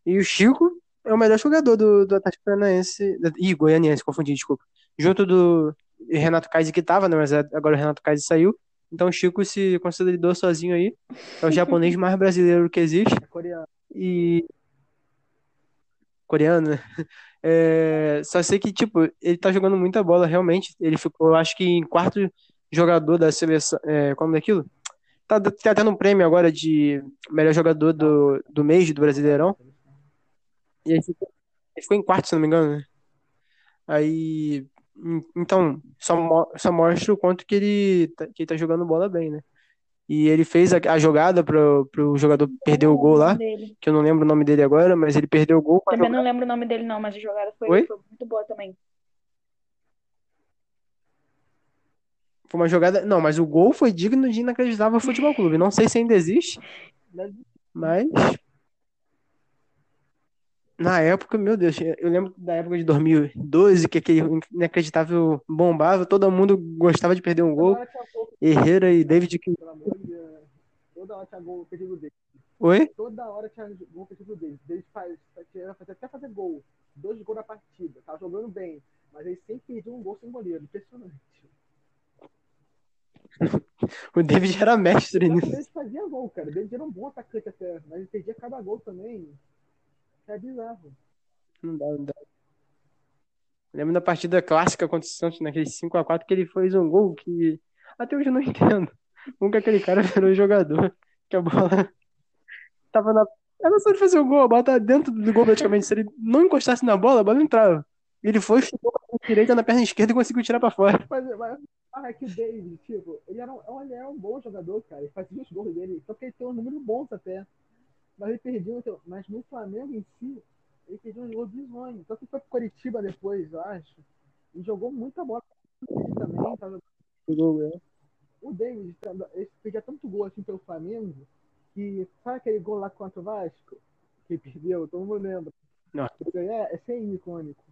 E o Chico, é, é o melhor jogador do, do Atlético Paranaense. Ih, Goianiense, confundi, desculpa. Junto do Renato Kaiser que tava, né? Mas agora o Renato Kaiser saiu. Então o Chico se consolidou sozinho aí. É o japonês mais brasileiro que existe. É coreano. E. Coreano, né? É... Só sei que, tipo, ele tá jogando muita bola, realmente. Ele ficou, acho que, em quarto jogador da seleção. É... Como é aquilo? Tá, tá tendo um prêmio agora de melhor jogador do, do mês do Brasileirão. E aí ficou, ele ficou em quarto, se não me engano, né? Aí. Então, só, só mostra o quanto que ele, tá, que ele tá jogando bola bem, né? E ele fez a, a jogada pro, pro jogador perder o gol lá, Dele. que eu não lembro o nome dele agora, mas ele perdeu o gol. Também não lembro o nome dele, não, mas a jogada foi, Oi? foi muito boa também. Foi uma jogada. Não, mas o gol foi digno de inacreditável futebol clube. Não sei se ainda existe, mas. Na época, meu Deus, eu lembro da época de 2012, que aquele inacreditável bombava, todo mundo gostava de perder um gol. Herrera e David. Deus. Toda hora tinha gol perdido dele. Oi? Toda hora tinha gol perdido dele. Ele faz, até fazer gol. Dois gols na partida. Tava jogando bem. Mas ele sempre perdia um gol sem goleiro. Impressionante. O David era mestre nisso. ele fazia gol, cara. Ele era um bom atacante até. Mas ele perdia cada gol também. É bizarro. Não dá, não dá. Lembro da partida clássica contra o Santos, naquele 5x4, que ele fez um gol que até hoje eu não entendo. Que aquele cara virou jogador? Que a bola tava na. Era só ele fazer o gol, a bola tava dentro do gol praticamente. Se ele não encostasse na bola, a bola entrava. Ele foi, chutou a direita na perna esquerda e conseguiu tirar pra fora. Mas, mas ah, é que o David, tipo, ele era, um, ele era um bom jogador, cara. Ele fazia os gols dele. Só que ele tem um número bons até. Mas ele perdia. então, Mas no Flamengo em si, ele perdia um gol bizonho. Só que foi pro Curitiba depois, eu acho. E jogou muita bola ele também. Tava... O David tava- ele perdia tanto gol assim pelo Flamengo que sabe aquele gol lá contra o Vasco? Que perdeu, todo mundo lembra. Não. É, é icônico.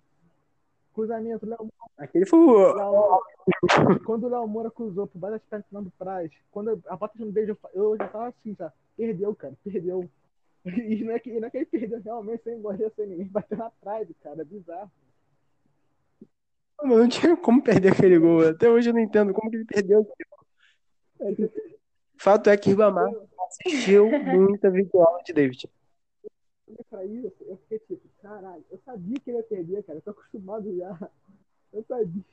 Cruzamento, Léo Aquele foi o. Léo- quando o Léo Moura cruzou por baixo das pernas do Praz, quando a bota no beijo, eu já tava assim, já. Perdeu, cara, perdeu. E não é que, não é que ele perdeu realmente sem goleiro, sem ninguém bater na trave, cara, é bizarro. Mano, não tinha como perder aquele gol. Até hoje eu não entendo como que ele perdeu. Fato é que Ribamar assistiu muita videoaula de David. olhei pra isso, eu fiquei tipo, caralho, eu sabia que ele ia perder, cara, eu tô acostumado já. Eu sabia,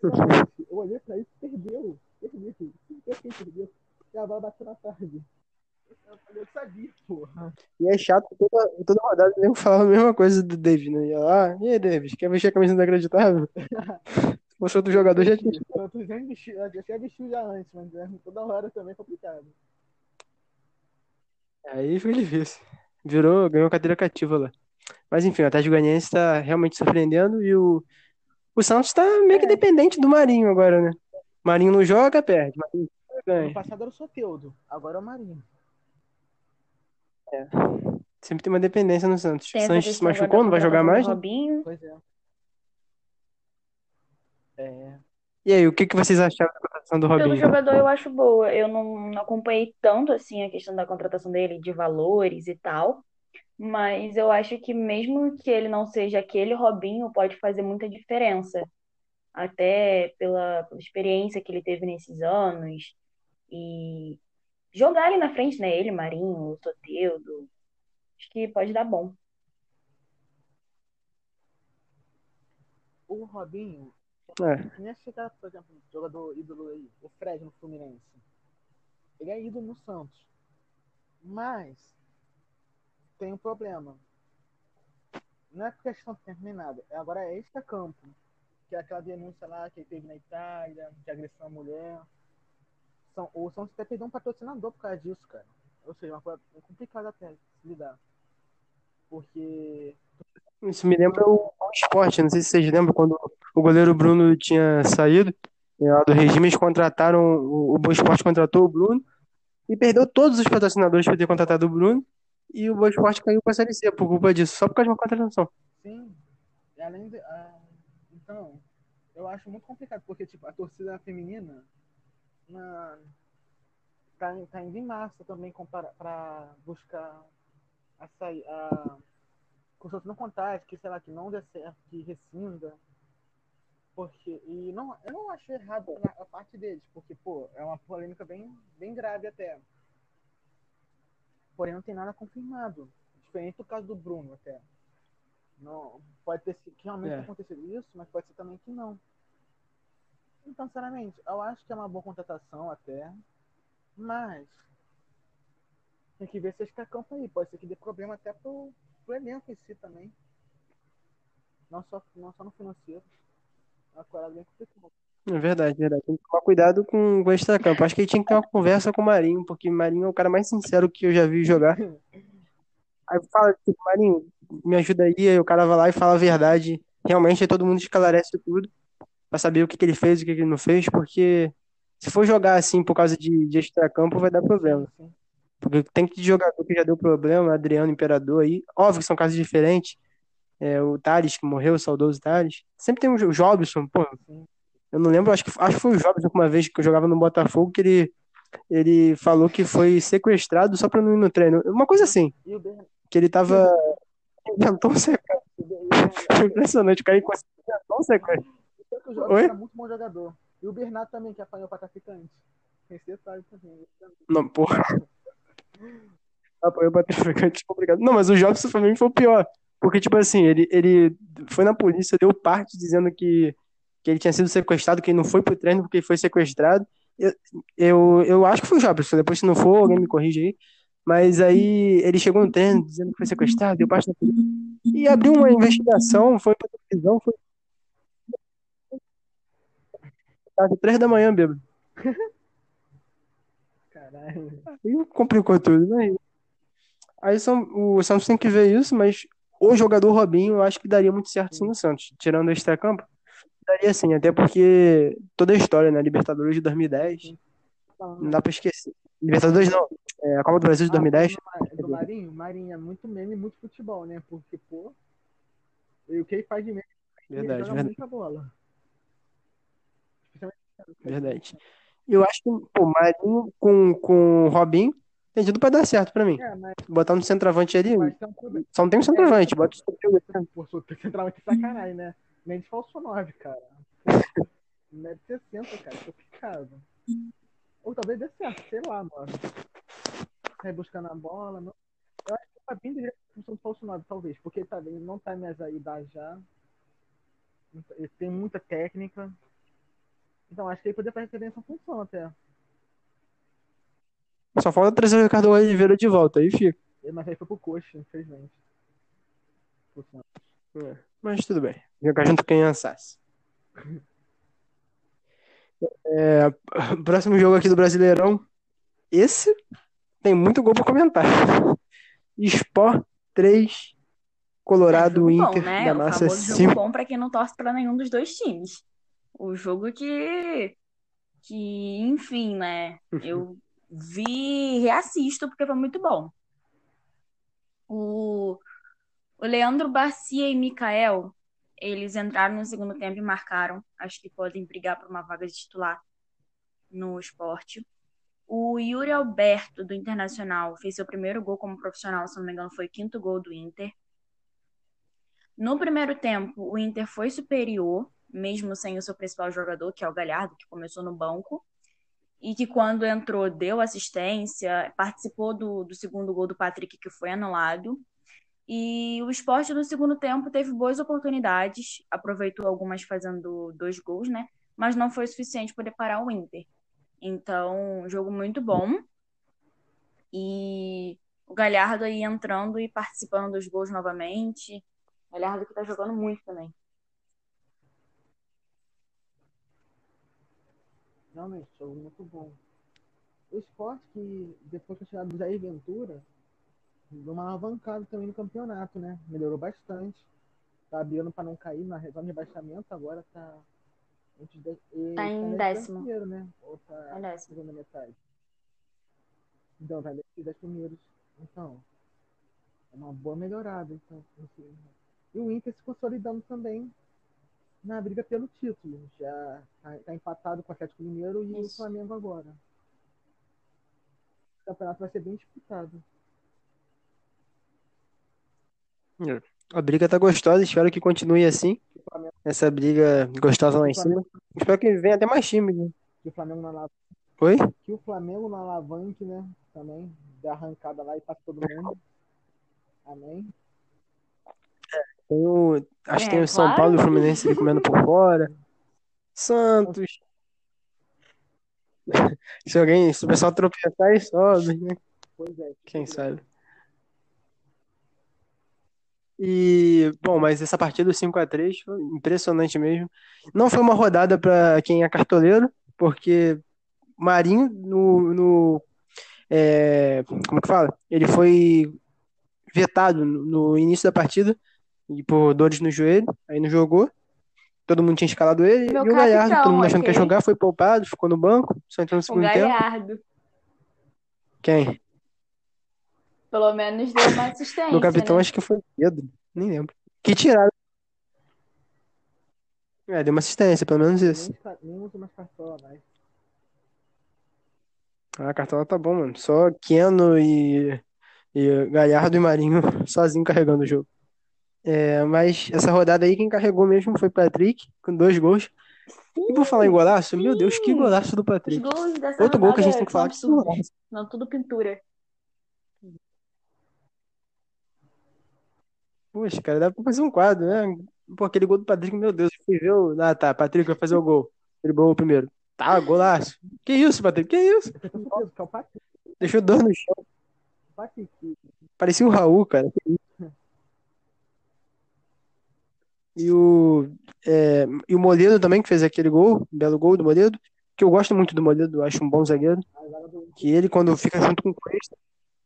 cara. Eu olhei pra isso, perdeu, perdeu, eu fiquei perdeu. E a bola bateu na tarde. Eu falei, eu sabia, porra. E é chato, toda, toda rodada eu falava a mesma coisa do David, né? Ia lá, e aí, David, quer vestir a camisa inacreditável? Fosse outro jogador, já tinha. Eu tô já vestiu, já tinha vestido já antes, mas é, toda hora também é complicado. Aí foi difícil. Virou, ganhou cadeira cativa lá. Mas enfim, o Atlético Goianiense tá realmente surpreendendo e o, o Santos tá meio que É. dependente do Marinho agora, né? Marinho não joga, perde. Marinho joga, No ganha. passado era o Soteudo, agora é o Marinho. Sempre tem uma dependência no Santos. Tem O Santos se machucou, não vai jogar mais, né? Robinho. Pois é. É. E aí, o que que vocês acharam da contratação do Pelo Robinho? jogador eu acho boa. Eu não, não acompanhei tanto assim a questão da contratação dele, de valores e tal. Mas eu acho que mesmo que ele não seja aquele Robinho, pode fazer muita diferença. Até pela, pela experiência que ele teve nesses anos. E jogar ali na frente, né? Ele, Marinho, o Soteldo. Acho que pode dar bom. O Robinho, É, nem chegar, por exemplo, jogador ídolo aí, o Fred no Fluminense. Ele é ídolo no Santos. Mas tem um problema. Não é questão de tempo nem nada. É Agora é extra-campo. Que é aquela denúncia lá que teve na Itália, de agressão à mulher. São, o Santos até perdeu um patrocinador por causa disso, cara. Ou seja, uma coisa complicada até se lidar. Porque isso me lembra o, esporte. Não sei se vocês lembram quando o goleiro Bruno tinha saído é, lá do regime, eles contrataram, o, o Boa Esporte contratou o Bruno e perdeu todos os patrocinadores por ter contratado o Bruno. E o Boa Esporte caiu pra Série C por culpa disso, só por causa de uma contratação. Sim. E além de. ah, então, eu acho muito complicado, porque tipo, a torcida feminina na, tá, tá indo em massa também para buscar a sair, a consorte não contrate, que sei lá, que não dê certo, que rescinda. Porque, e não, eu não acho errado a parte deles, porque, pô, é uma polêmica bem, bem grave até. Porém, não tem nada confirmado. Diferente do caso do Bruno, até. Não, pode ter que realmente É. acontecido isso, mas pode ser também que não. Então, sinceramente, eu acho que é uma boa contratação até, mas tem que ver se esse campo aí. Pode ser que dê problema até pro, pro elenco em si também. Não só, não só no financeiro. É uma parada bem complicada. É verdade, verdade. Tem que tomar cuidado com, o extracampo. Acho que ele tinha que ter uma conversa com o Marinho, porque o Marinho é o cara mais sincero que eu já vi jogar. Aí fala, tipo, Marinho, me ajuda aí, aí o cara vai lá e fala a verdade. Realmente, aí todo mundo esclarece tudo pra saber o que que ele fez, o que que ele não fez, porque se for jogar assim por causa de, de extracampo, vai dar problema. Porque tem que jogador que já deu problema, Adriano Imperador aí. Óbvio que são casos diferentes. É, o Thales, que morreu, o saudoso Thales. Sempre tem o Jo- Jobson, pô. Eu não lembro, acho que, acho que foi o que uma vez que eu jogava no Botafogo, que ele, ele falou que foi sequestrado só pra não ir no treino. Uma coisa assim, que ele tava. Inventou um sequestro. Foi impressionante, o cara inventar um sequestro. Oi? era muito bom jogador. E o Bernardo também, que apanhou pra traficante. Tem esse detalhe também. Não, porra. Apoio pra traficante, obrigado. Não, mas o Jobson pra mim foi o pior. Porque, tipo assim, ele, ele foi na polícia, deu parte dizendo que, que ele tinha sido sequestrado, que ele não foi pro treino porque ele foi sequestrado. Eu, eu, eu acho que foi o Jobson, depois se não for, alguém me corrige aí. Mas aí ele chegou no treino dizendo que foi sequestrado, deu parte da polícia. E abriu uma investigação, foi pra televisão, foi. Tava três da manhã, bêbado. Caralho. Aí complicou tudo, né? Aí são, o Santos tem que ver isso, mas o jogador Robinho eu acho que daria muito certo sim no Santos. Tirando o extracampo, daria sim, até porque toda a história, né? Libertadores de 2010, não dá pra esquecer. Libertadores não, é, a Copa do Brasil de 2010. Ah, do, Ma- do Marinho? Marinho é muito meme e muito futebol, né? Porque, pô. E o que ele faz de meme? Verdade, verdade, muita bola. Verdade. Eu acho que, pô, Marinho com, com o Robinho tem tudo pra dar certo pra mim. É, mas Botar no centroavante ali, um só não tem um centroavante, bota o centroavante. Pô, sou centralmente sacanagem, né? Nem de falso 9, cara. Pô, 1,60m, cara. Complicado. Ou talvez dê certo, sei lá, mano. Sai buscando a bola. Não... Eu acho que o Fabinho deveria ter função de falso 9, talvez. Porque ele, tá, ele não tá nessa idade já. Ele tem muita técnica. Então acho que ele poderia fazer essa função até. Só falta trazer o Ricardo Oliveira de volta, aí fica. Mas aí foi pro coxa, infelizmente. Santos. É, Mas tudo bem. Jogar junto com quem Sassi. É, próximo jogo aqui do Brasileirão. Esse tem muito gol pra comentar. Sport 3, Colorado jogo bom, Inter né? da O Massa famoso jogo 5. bom pra quem não torce pra nenhum dos dois times. O jogo que, que, enfim, né? Eu vi e reassisto porque foi muito bom. O, o Leandro Barcia e Mikael, eles entraram no segundo tempo e marcaram. Acho que podem brigar por uma vaga de titular no esporte. O Yuri Alberto, do Internacional, fez seu primeiro gol como profissional, se não me engano, foi o quinto gol do Inter. No primeiro tempo, o Inter foi superior, mesmo sem o seu principal jogador, que é o Galhardo, que começou no banco, e que quando entrou deu assistência, participou do, do segundo gol do Patrick, que foi anulado. E o esporte no segundo tempo teve boas oportunidades, aproveitou algumas fazendo dois gols, né? Mas não foi suficiente para parar o Inter. Então, jogo muito bom. E o Galhardo aí entrando e participando dos gols novamente. Galhardo que tá jogando muito também. Realmente, jogo muito bom. O esporte que, depois que a chegada do Jair Ventura, deu uma alavancada também no campeonato, né? Melhorou bastante. Tá brigando pra não cair na zona de rebaixamento, agora tá. entre de- e Tá em na décimo. primeiro, né? Ou tá É segunda metade. Então, tá entre os dez primeiros. Então, é uma boa melhorada. Então, assim. E o Inter se consolidando também na briga pelo título. Já tá, tá empatado com o Atlético Mineiro e Isso. o Flamengo agora. O campeonato vai ser bem disputado. A briga tá gostosa, espero que continue assim. Essa briga gostosa lá em cima. Espero que venha até mais time. né? que o Flamengo não Oi? que o Flamengo não alavanque, né? Também. Dê arrancada lá e passe todo mundo. Amém. Tem o, acho que tem É, o São claro. Paulo e o Fluminense comendo por fora. Santos. Se alguém, se o pessoal tropeçar, e sobe, né? Pois é. Quem sabe? E, bom, mas essa partida do 5 a 3 foi impressionante mesmo. Não foi uma rodada para quem é cartoleiro, porque Marinho no, no é, como que fala? Ele foi vetado no, início da partida e por dores no joelho, aí não jogou. Todo mundo tinha escalado ele. Meu e o Galhardo, capitão, todo mundo achando que ia jogar, foi poupado, ficou no banco, só entrou no O segundo tempo. Galhardo. Quem? Pelo menos deu uma assistência, Meu capitão, né? acho que foi Pedro, nem lembro. Que tiraram. É, deu uma assistência, pelo menos isso. Nem, mais cartola mais. Ah, a cartola tá bom, mano. Só Keno e, e Galhardo e Marinho sozinho carregando o jogo. É, mas essa rodada aí, quem carregou mesmo foi Patrick, com dois gols. E por falar em golaço, meu Deus, que sim. golaço do Os Patrick. gols dessa Outro gol que a gente tem que falar que golaço. Não, tudo pintura. Poxa, cara, dá pra fazer um quadro, né? Pô, aquele gol do Patrick, meu Deus, eu fui ver o. Ah, tá, Patrick vai fazer o gol. Ele gol primeiro. Tá, golaço. Que isso, Patrick? Que isso? O. Deixou dor no chão. O. Parecia o Raul, cara. E o, é, e o Moledo também, que fez aquele gol, belo gol do Moledo, que eu gosto muito do Moledo, acho um bom zagueiro. Que ele, quando fica junto com o Cuesta,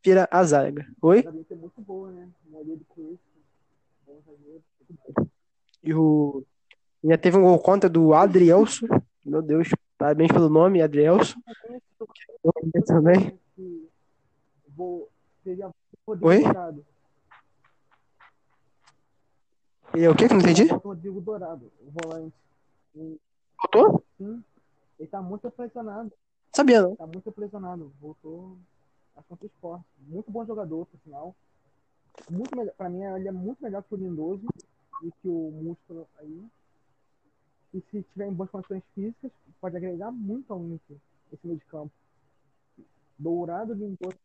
vira a zaga. Oi? é muito boa, né? Com isso. Bom zagueiro. E o. Ainda teve um gol contra do Adrielso. Meu Deus, parabéns pelo nome, Adrielso. Também. Que vou, seria Rodrigo Oi? E é o que que eu não entendi? O Rodrigo Dourado, o volante. Voltou? sim, ele tá muito pressionado. Sabia, não. Tá muito pressionado. Voltou a contra esporte. Muito bom jogador, por sinal. Muito melhor, pra mim, ele é muito melhor que o Lindoso e que o Músculo aí. E se tiver em boas condições físicas, pode agregar muito ao Inter, esse meio de campo. Dourado,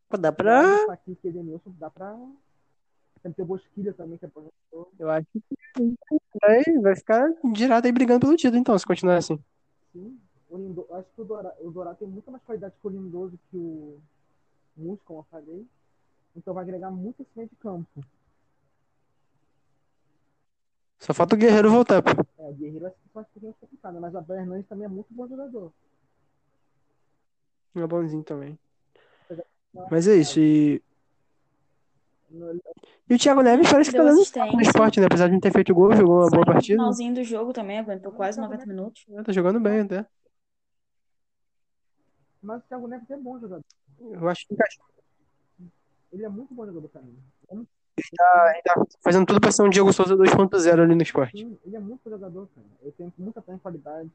Pô, Dá pra. Dourado, Paquinho e Edenilson, dá pra. Tem que ter Bosquilha também, que é professor. Eu acho que vai, vai ficar direto aí brigando pelo título, então, se continuar assim. Sim. O Lindo... Acho que o Dourado, o Dourado tem muito mais qualidade que o Lindoso que o Músculo, como eu falei. Então vai agregar muito esse meio de campo. Só falta o Guerreiro voltar, pô. É, o Guerreiro acho que pode ser mais complicado, mas o Abel Hernandes também é muito bom jogador. É bonzinho também. Mas é isso. E, e o Thiago Neves parece que tá dando no esporte, né? Apesar de não ter feito gol, jogou uma boa Saiu no partida. finalzinho do jogo também, aguentou quase 90 minutos. Tá jogando bem até. Mas o Thiago Neves é bom jogador. Eu acho que encaixou. Ele é muito bom jogador pra mim. É muito- Ele tá fazendo tudo pra ser um Diego Souza 2.0 ali no esporte. Sim, ele é muito jogador, cara. Eu tenho muita qualidade.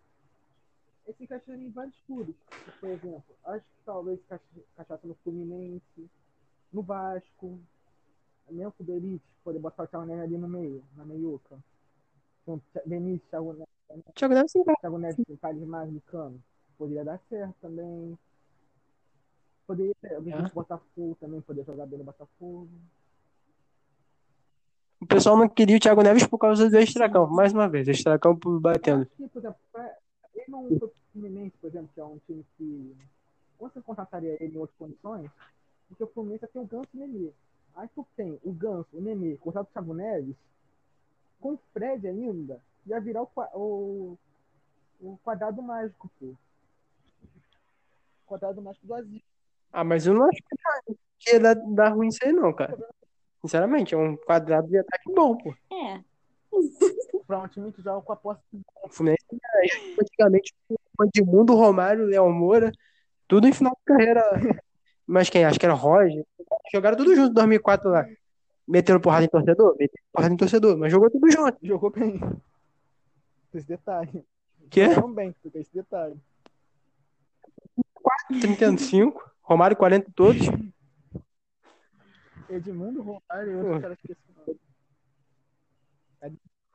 Ele se encaixaria em vários clubes. Por exemplo, acho que talvez encaixa- encaixasse no Fluminense, no Vasco, mesmo com o Elite, poder botar o Thiago Neves ali no meio, na meiuca. Com Denise, Thiago Neves, O Thiago Neves. Thiago Neves Thales cano. Poderia dar certo também. Poderia É. do Botafogo também, poder jogar bem no Botafogo. O pessoal não queria o Thiago Neves por causa do extracampo. Mais uma vez, extracampo batendo. por exemplo, ele não foi pro Fluminense, por exemplo, que é um time que. Ou você contrataria ele em outras condições, porque o Fluminense tem o Ganso e o Nenê. Aí tu tem o Ganso, o Nenê, contrato do Thiago Neves, com o Fred ainda, ia virar o, o, o quadrado mágico, pô. Quadrado mágico do Azul. Ah, mas eu não acho que ia dar, dar ruim isso aí, não, cara. Sinceramente, é um quadrado de ataque bom, pô. É. Pra um time que joga com a posse de O Fluminense isso, antigamente o Edmundo, o Romário, o Léo Moura, tudo em final de carreira. Mas quem? Acho que era o Roger. Jogaram tudo junto em 2004 lá. Meteram porrada em torcedor? Meteram porrada em torcedor, mas jogou tudo junto. Jogou bem. Tem esse detalhe. Quê? Jogaram bem, tem esse detalhe. 35, Romário 40 todos. Edmundo, Romário e Pô. outros caras que esse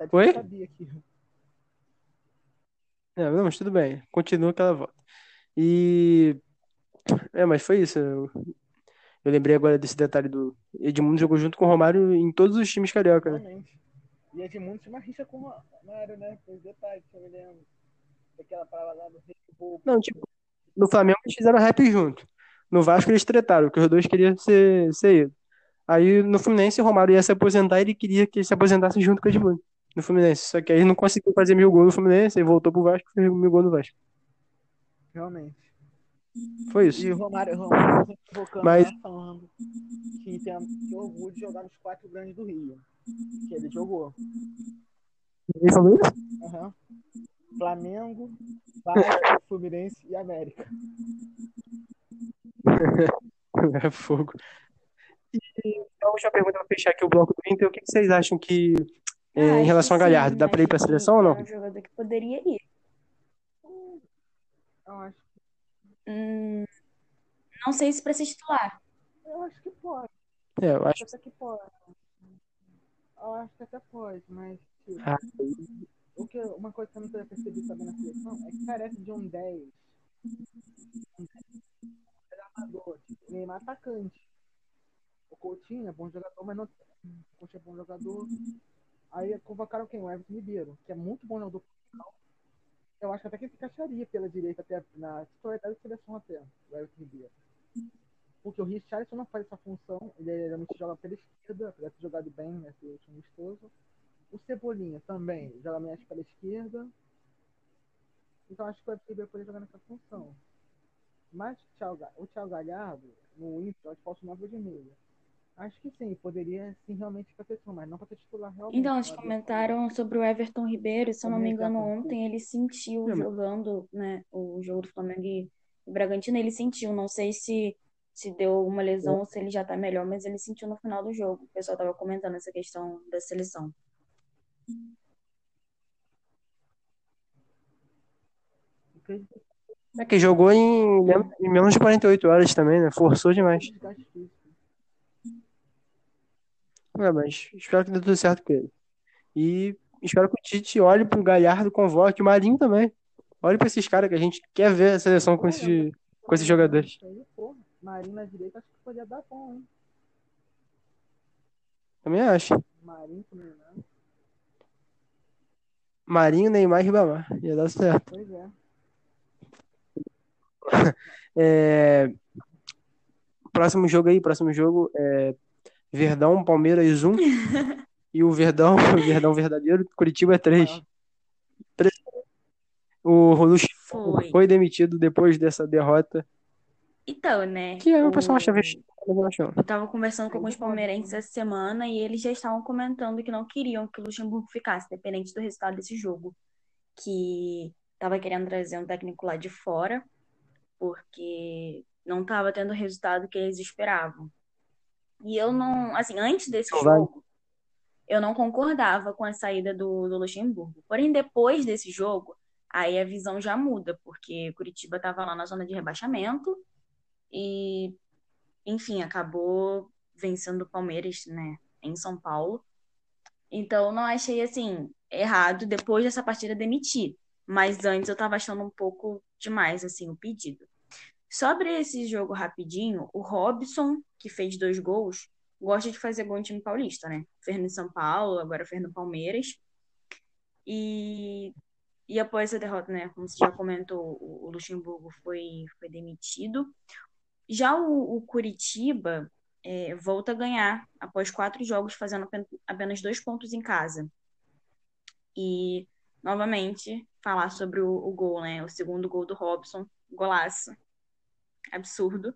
Tá de Oi? sabia aqui. É, não, mas tudo bem. Continua aquela volta. E. É, mas foi isso. Eu, eu lembrei agora desse detalhe do Edmundo jogou junto com o Romário em todos os times carioca, né? E Edmundo tinha uma rixa com o Romário, né? Foi detalhe que eu me lembro. Daquela parada lá do Red Bull. Não, tipo, no Flamengo eles fizeram rap junto. No Vasco eles tretaram, porque os dois queriam ser, ser ido. Aí no Fluminense o Romário ia se aposentar e ele queria que ele se aposentasse junto com o Edmundo. No Fluminense. Só que aí ele não conseguiu fazer mil gols no Fluminense, aí voltou pro Vasco e fez mil gols no Vasco. Realmente. Foi isso. E o Romário, Romário Mas- lá, falando que tem orgulho de jogar nos quatro grandes do Rio. Que ele jogou. Ele falou isso? Aham. Flamengo, Vasco, Fluminense e América. É fogo. E a última pergunta pra fechar aqui o bloco do Inter, o que que vocês acham que, eh, em Acho relação a que sim, Galhardo, dá pra ir pra acho que seleção ou não? É um jogador que poderia ir. Eu acho, Hum, não sei se para ser titular. eu acho que pode. É, eu acho que pode. Eu acho que até pode, mas tipo, Ah. o que, uma coisa que eu não tenho percebido também na seleção é que carece de um 10. Um 10 armador, tipo, Neymar atacante. Coutinho é bom jogador, mas não. Coutinho é bom jogador. Aí convocaram quem? O Everton Ribeiro, que é muito bom jogador. Eu acho até que ele encaixaria pela direita, até na titularidade da seleção até, o Everton Ribeiro. Porque o Richardson não faz essa função, ele geralmente joga pela esquerda, apesar de jogado bem nesse último amistoso. O Cebolinha também joga mais pela esquerda. Então acho que o Everton Ribeiro poderia jogar nessa função. Mas o Thiago, Galhardo, no Inter, acho que falta 9 de meia. Acho que sim, poderia sim realmente pra seleção, mas não ser titular realmente. Então, eles comentaram sobre o Everton Ribeiro, se eu não me engano, Comentaram. ontem ele sentiu mas- jogando, né, o jogo do Flamengo e Bragantino, ele sentiu, não sei se se deu alguma lesão ou se ele já tá melhor, mas ele sentiu no final do jogo. O pessoal tava comentando essa questão da seleção. É que jogou em, em menos de 48 horas também, né? Forçou demais. É, mas espero que dê tudo certo com ele. E espero que o Tite olhe pro Galhardo, convoque o Marinho também. Olhe pra esses caras que a gente quer ver a seleção com, esse, com esses jogadores. Marinho na direita acho que poderia dar bom, hein? Também acho. Marinho com Neymar. Marinho, Neymar e Ribamar. Ia dar certo. Pois é. É, Próximo jogo aí, próximo jogo é Verdão, Palmeiras 1. e o Verdão, o Verdão verdadeiro, Curitiba 3. O Luxemburgo Foi. foi demitido depois dessa derrota. Então, né? Que é o pessoal o- acha acho não. Eu tava conversando com alguns palmeirenses essa semana e eles já estavam comentando que não queriam que o Luxemburgo ficasse, dependente do resultado desse jogo. Que tava querendo trazer um técnico lá de fora, porque não tava tendo o resultado que eles esperavam. E eu não, assim, antes desse Não vai. jogo, eu não concordava com a saída do, do Luxemburgo. Porém, depois desse jogo, aí a visão já muda, porque Curitiba tava lá na zona de rebaixamento e enfim, acabou vencendo o Palmeiras, né, em São Paulo. Então, não achei, assim, errado depois dessa partida demitir. Mas antes eu tava achando um pouco demais, assim, o pedido. Sobre esse jogo rapidinho, o Robson, que fez dois gols, gosta de fazer gol em time paulista, né? Fez no São Paulo, agora fez no Palmeiras. E, e após essa derrota, né, como você já comentou, o, Luxemburgo foi, foi demitido. Já o, o Curitiba é, volta a ganhar após quatro jogos, fazendo apen- apenas dois pontos em casa. E, novamente, falar sobre o, o gol, né? O segundo gol do Robson, golaço. Absurdo.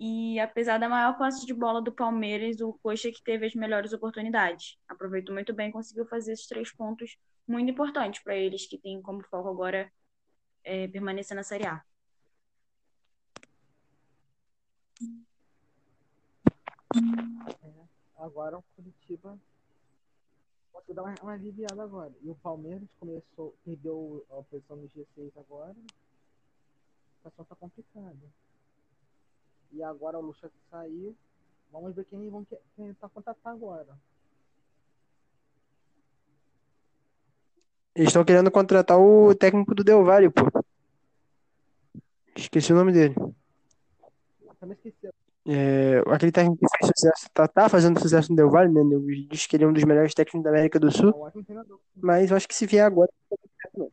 E apesar da maior posse de bola do Palmeiras, o Coxa que teve as melhores oportunidades. Aproveitou muito bem, conseguiu fazer esses três pontos muito importantes para eles, que têm como foco agora é, permanecer na Série A. Agora o Curitiba conseguiu dar uma, uma aliviada agora. E o Palmeiras começou, perdeu a posição no G6 agora. A situação tá complicada. E agora o Lucha saiu. Vamos ver quem vão quem tá contratar agora. Eles estão querendo contratar o técnico do Del Valle, pô. Esqueci o nome dele. Também esqueci. É, aquele técnico que fez sucesso, tá, tá fazendo sucesso no Del Valle, né? Diz que ele é um dos melhores técnicos da América do É Sul. treinador. Mas eu acho que se vier agora, não vai dar certo, não.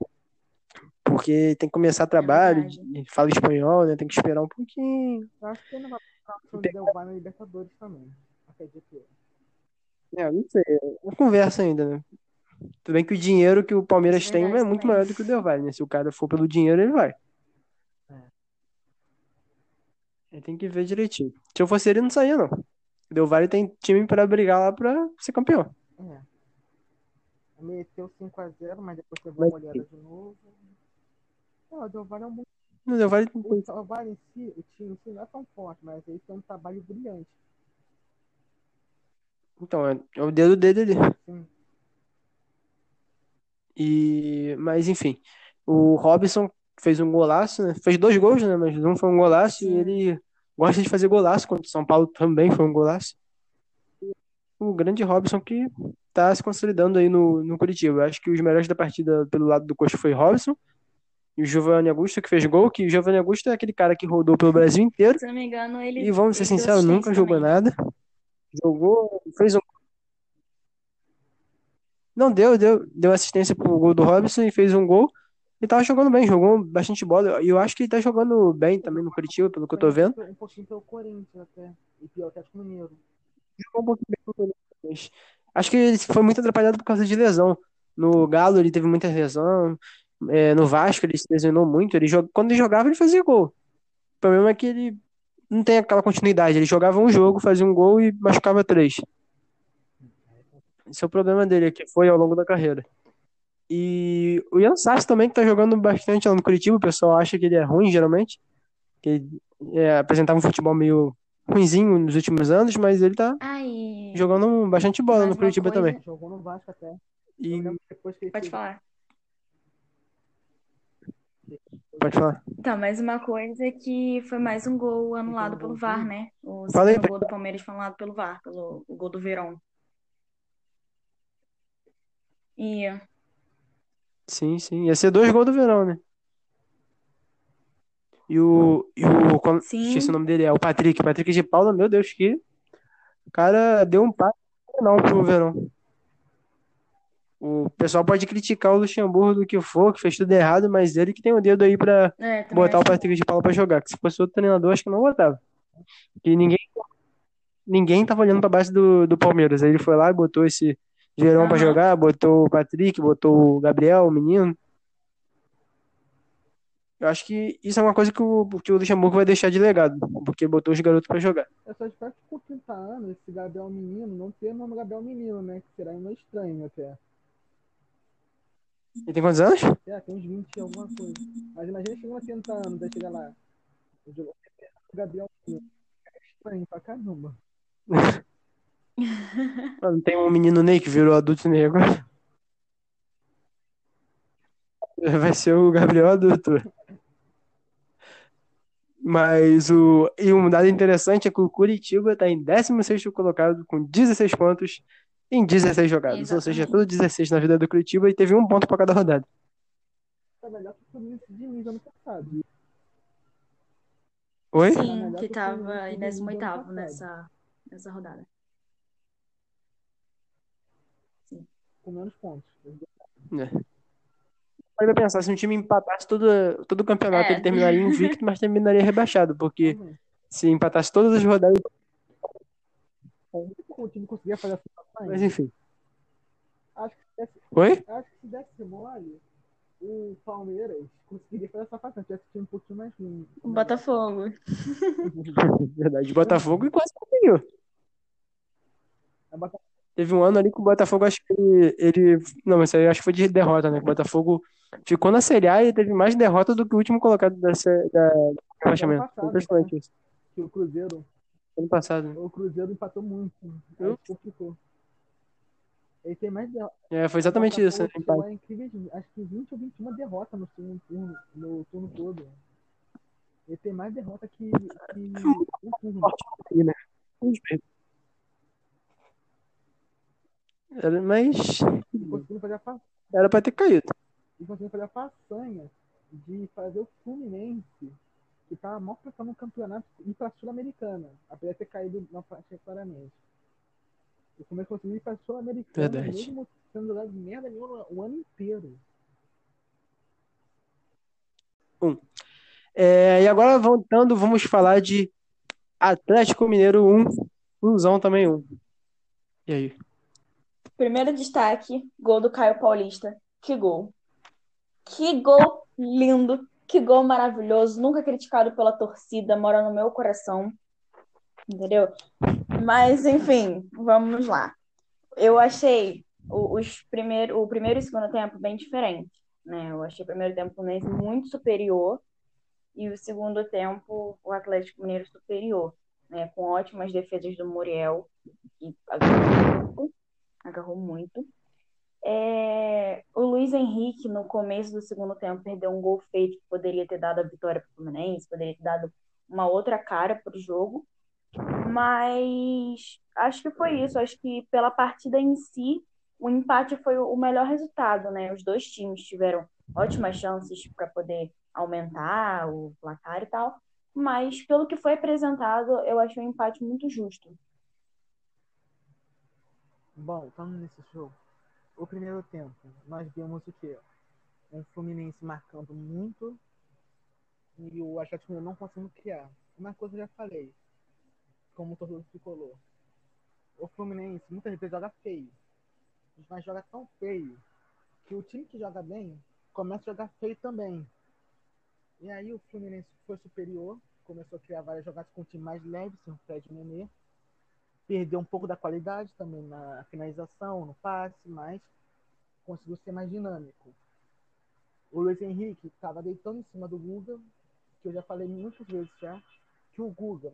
Porque tem que começar trabalho, verdade. fala espanhol, né? Tem que esperar um pouquinho. Eu acho que ele não vai ficar o Del Valle na Libertadores também. Acredito eu. É, não sei, é uma conversa ainda, né? Tudo bem que o dinheiro que o Palmeiras tem Verdade é muito maior do que o Del Valle, né? Se o cara for pelo dinheiro, ele vai. É. Aí tem que ver direitinho. Se eu fosse ele, não saía, não. O Del Valle tem time pra brigar lá pra ser campeão. É. Meteu 5x0, mas depois teve uma olhada de novo. Não, o Del Valle é um bom. O Del Valle O Del Valle em si, o time em si não é tão forte, mas ele tem um trabalho brilhante. Então, é, é o dedo dele ali. Sim. E, mas enfim, o Robson fez um golaço, né? Fez dois gols, né? Mas um foi um golaço e Sim. ele gosta de fazer golaço contra o São Paulo também foi um golaço. O grande Robson que tá se consolidando aí no, no Curitiba. Eu acho que os melhores da partida pelo lado do Coxa foi Robson e o Giovanni Augusto que fez gol, que o Giovanni Augusto é aquele cara que rodou pelo Brasil inteiro Se não me engano, ele. e vamos ser ele sinceros, nunca jogou também. nada. Jogou, fez um Não, deu, deu, deu assistência pro gol do Robson e fez um gol. E tava jogando bem, jogou bastante bola. E eu acho que ele tá jogando bem também no Curitiba, pelo que eu tô vendo. Um pouquinho pelo Corinthians até. E pelo Atlético Mineiro. Jogou um pouquinho bem no Corinthians. Acho que ele foi muito atrapalhado por causa de lesão. No Galo ele teve muita lesão. É, no Vasco ele se lesionou muito. Ele jog... Quando ele jogava, ele fazia gol. O problema é que ele não tem aquela continuidade. Ele jogava um jogo, fazia um gol e machucava três. Esse é o problema dele, que foi ao longo da carreira. E o Ian Sassi também, que tá jogando bastante lá no Curitiba, o pessoal acha que ele é ruim, geralmente. Que ele é, apresentava um futebol meio ruinzinho nos últimos anos, mas ele tá Ai, jogando bastante bola Mais no Curitiba coisa- também. Jogou no Vasco até. E depois que ele pode fez- falar. Pode falar. Tá, mais uma coisa que foi mais um gol anulado pelo VAR, né? O segundo gol do Palmeiras foi anulado pelo VAR, pelo o gol do Verón. E Sim, sim. Ia ser dois gols do Verão, né? E o. E o como- Sim. Esqueci o nome dele, é o Patrick. Patrick de Paula, meu Deus, que. O cara deu um passe não pro Verão. O pessoal pode criticar o Luxemburgo do que for, que fez tudo errado, mas ele que tem o dedo aí pra é, botar o Patrick de Paula pra jogar. Que se fosse outro treinador, acho que não botava. E ninguém. Ninguém tava olhando pra base do, do Palmeiras. Aí ele foi lá e botou esse Verão pra Aham. jogar, botou o Patrick, botou o Gabriel, o menino. Eu acho que isso é uma coisa que o, que o Luxemburgo vai deixar de legado, porque botou os garotos pra jogar. Eu só espero que com 30 anos, esse Gabriel Menino não tenha o nome Gabriel Menino, né? Que será meio estranho até. Ele tem quantos anos? É, tem uns 20 e alguma coisa. Mas imagina chegando a 30 anos, aí chegar lá. O Gabriel. É estranho pra caramba. Mano, tem um menino Ney que virou adulto Ney agora. Vai ser o Gabriel adulto. Mas o. E um dado interessante é que o Curitiba tá em 16º colocado com 16 pontos em 16 jogadas. Ou seja, Exatamente. tudo 16 na vida do Curitiba e teve um ponto pra cada rodada. Tá melhor que o Fluminense de ano passado. Oi? Sim, que tava em do ano 18º passado. nessa, nessa rodada. Com menos pontos. Aí vai pensar, se um time empatasse todo, todo o campeonato, É. ele terminaria invicto, mas terminaria rebaixado, porque Também. se empatasse todas as rodadas. O time conseguia fazer essa Mas enfim. Acho que se desse, Oi? acho que se desse mole, o Palmeiras conseguiria fazer essa façanha. Tivesse time um pouquinho mais ruim. O Botafogo. Verdade, Botafogo e quase conseguiu. É Teve um ano ali que o Botafogo, acho que ele, ele. Não, mas aí acho que foi de derrota, né? O Botafogo ficou na Série A e teve mais derrota do que o último colocado da, da, do rebaixamento. passado, Impressionante isso. que o Cruzeiro, Ano passado. né? o Cruzeiro empatou muito. Aí Hum? complicou. Ele tem mais derrotas. É, foi exatamente isso, né? A incríveis, acho que 20 ou 21 derrotas no turno, turno- no turno todo. Ele tem mais derrota que, que um turno. aí, né? Era- Mas. Era pra ter caído. E conseguiu fazer a façanha de fazer o Fluminense, que tava mal pensando no campeonato, ir pra Sul-Americana, apesar de ter caído na faixa claramente. O Fluminense conseguiu ir pra Sul-Americana, Verdade. mesmo sendo jogado merda nenhuma o ano inteiro. É, e agora, voltando, vamos falar de Atlético Mineiro 1, Flusão também 1. E aí? Primeiro destaque, gol do Caio Paulista. Que gol. Que gol lindo. Que gol maravilhoso. Nunca criticado pela torcida, mora no meu coração. Entendeu? Mas, enfim, vamos lá. Eu achei o, os primeiro, o primeiro e o segundo tempo bem diferente. Né? Eu achei o primeiro tempo o muito superior e o segundo tempo o Atlético Mineiro superior. Né? Com ótimas defesas do Muriel, que agarrou muito. Agarrou muito. É, o Luiz Henrique, no começo do segundo tempo, perdeu um gol feito que poderia ter dado a vitória para o Fluminense, poderia ter dado uma outra cara para o jogo. Mas acho que foi isso. Acho que pela partida em si, o empate foi o melhor resultado, né? Os dois times tiveram ótimas chances para poder aumentar o placar e tal. Mas pelo que foi apresentado, eu achei um empate muito justo. Bom, estamos nesse jogo. O primeiro tempo, nós vimos o quê? Um Fluminense marcando muito e o Atlético não conseguindo criar. Uma coisa eu já falei, como o torcedor tricolor. O Fluminense muitas vezes joga feio, mas joga tão feio que o time que joga bem começa a jogar feio também. E aí o Fluminense foi superior, começou a criar várias jogadas com um time mais leve, sem o Fred Nenê. Perdeu um pouco da qualidade também na finalização, no passe, mas conseguiu ser mais dinâmico. O Luiz Henrique estava deitando em cima do Guga, que eu já falei muitas vezes já, que o Guga,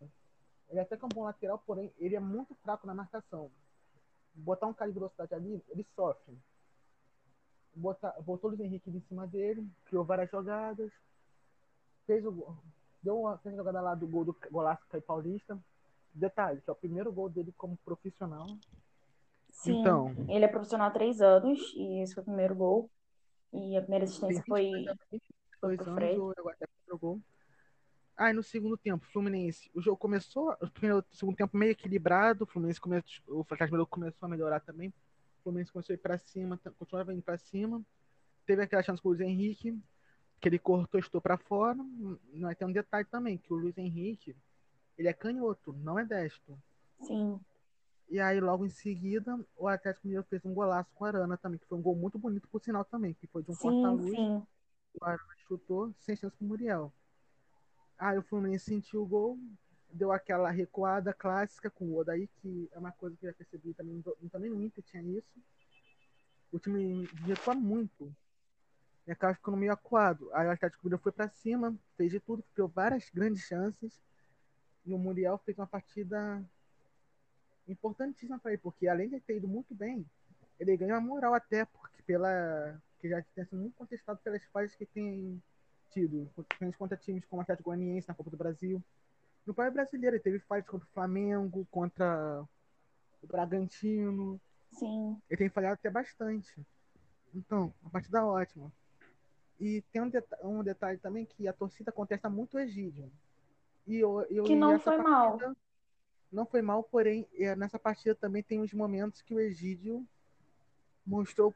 ele até que é um bom lateral, porém ele é muito fraco na marcação. Botar um cara de velocidade ali, ele sofre. Botar, botou o Luiz Henrique em cima dele, criou várias jogadas, fez o gol, deu uma, fez a jogada lá do gol do golaço Caio Paulista. Detalhe, que é o primeiro gol dele como profissional. Sim, Então. ele é profissional há três anos e esse foi o primeiro gol. E a primeira assistência foi, foi dois pro Fred. agora até jogou. Aí no segundo tempo, Fluminense, o jogo começou, o primeiro, o segundo tempo meio equilibrado, o Fluminense começou, o Mineiro começou a melhorar também. O Fluminense começou a ir pra cima, continuava indo pra cima. Teve aquela chance com o Luiz Henrique, que ele cortou, estou pra fora. Mas tem um detalhe também, que o Luiz Henrique, ele é canhoto, não é destro. Sim, E aí, logo em seguida, o Atlético Mineiro fez um golaço com a Arana também, que foi um gol muito bonito, por sinal também, que foi de um corta-luz, o Arana chutou, sem chance pro Muriel. Aí o Fluminense sentiu o gol, deu aquela recuada clássica com o Odaí, que é uma coisa que eu já percebi também, também no Inter tinha isso. O time recua muito. E acaba ficando meio acuado. Aí o Atlético Mineiro foi pra cima, fez de tudo, criou várias grandes chances. E o Muriel fez uma partida importantíssima para ele, porque além de ter ido muito bem, ele ganha uma moral até, porque pela. que já tem sido muito contestado pelas falhas que tem tido, principalmente contra times como Atlético Goianiense na Copa do Brasil. No país brasileiro, ele teve falhas contra o Flamengo, contra o Bragantino. Sim, Ele tem falhado até bastante. Então, uma partida ótima. E tem um, deta- um detalhe também que a torcida contesta muito o Egídio. E eu, eu, que não foi mal. partida Não foi mal, porém, é, nessa partida também tem uns momentos que o Egídio mostrou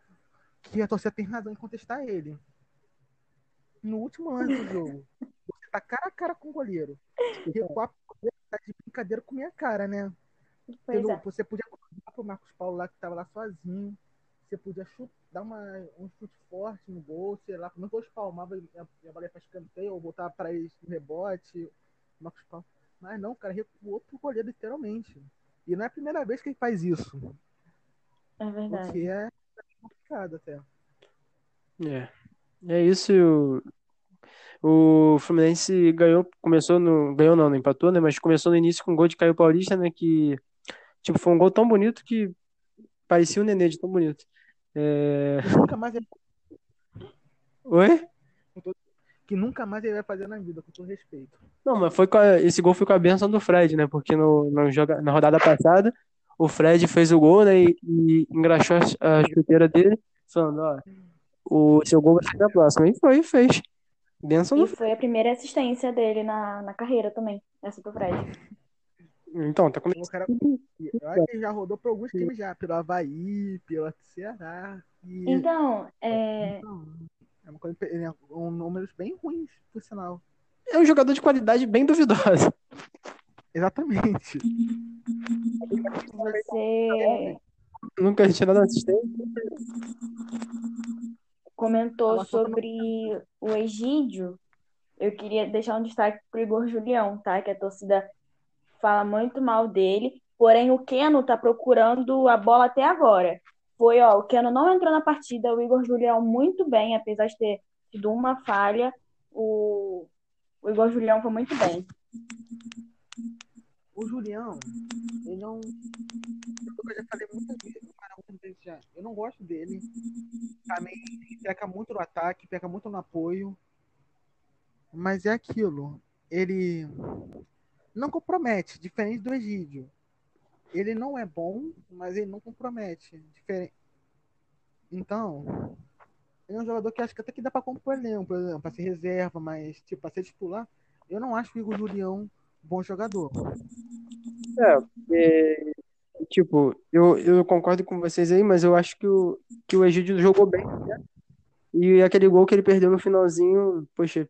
que a torcida tem razão em contestar ele. No último lance do jogo, você tá cara a cara com o goleiro. Recuar tá de brincadeira com minha cara, né? Pois Pelo- é. Você podia dar pro Marcos Paulo lá que tava lá sozinho. Você podia chute, dar uma, um chute forte no gol, sei lá, como eu espalmava e a, bola ia pra escanteio ou voltava pra eles no rebote. Marcos Paulo. Mas não, o cara recuou pro goleiro, literalmente. E não é a primeira vez que ele faz isso. É verdade. Porque é complicado até. É. É isso. e O, Fluminense ganhou, começou no. Ganhou não, não empatou, né? Mas começou no início com um gol de Caio Paulista, né? Que, tipo, foi um gol tão bonito que parecia um nenê de tão bonito. É... Nunca mais ele, Oi? que nunca mais ele vai fazer na vida, com todo respeito. Não, mas foi a- esse gol foi com a benção do Fred, né? Porque no, no joga, na rodada passada, o Fred fez o gol, né? E, e engraxou a, a chuteira dele, falando, ó, o seu gol vai ser na próxima. E foi, fez. Benção E no foi a primeira assistência dele na, na carreira também, essa do Fred. Então, tá começando. cara, eu acho que ele já rodou por alguns times já, pelo Havaí, pelo Ceará. E, Então, é, então, é uma coisa, é um números bem ruins, por sinal. É um jogador de qualidade bem duvidosa. Exatamente. você Nunca tinha dado assistência. Comentou tá sobre o Egídio. Eu queria deixar um destaque pro Igor Julião, tá? Que a torcida fala muito mal dele. Porém, o Keno tá procurando a bola até agora. Foi, ó, o Keno não entrou na partida, o Igor Julião muito bem, apesar de ter tido uma falha, o, o Igor Julião foi muito bem. O Julião, ele não. Eu já falei muitas vezes, vezes já. Eu não gosto dele. Também peca muito no ataque, peca muito no apoio. Mas é aquilo. Ele não compromete, diferente do Egídio. Ele não é bom, mas ele não compromete. Diferente. Então, ele é um jogador que acho que até que dá pra compor elenco, por exemplo, pra ser reserva, mas, tipo, pra ser titular, eu não acho o Igor Julião bom jogador. É, tipo, eu, eu concordo com vocês aí, mas eu acho que o, que o Egídio jogou bem, né? E aquele gol que ele perdeu no finalzinho, poxa,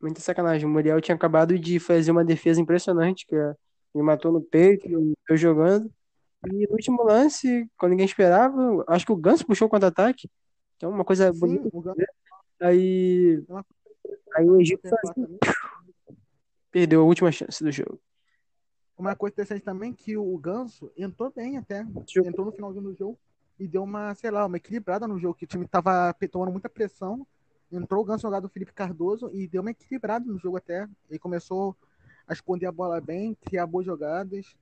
muita sacanagem. O Muriel tinha acabado de fazer uma defesa impressionante, que é, ele matou no peito, eu jogando. E no último lance, quando ninguém esperava, acho que o Ganso puxou o contra-ataque, que é uma coisa Sim, bonita. o Galo Aí, é uma aí o Egito também. perdeu a última chance do jogo. Uma coisa interessante também que o Ganso entrou bem até. Entrou no finalzinho do jogo e deu uma, sei lá, uma equilibrada no jogo, que o time tava tomando muita pressão. Entrou o Ganso no lugar do Felipe Cardoso e deu uma equilibrada no jogo até. Ele começou a esconder a bola bem, criar boas jogadas.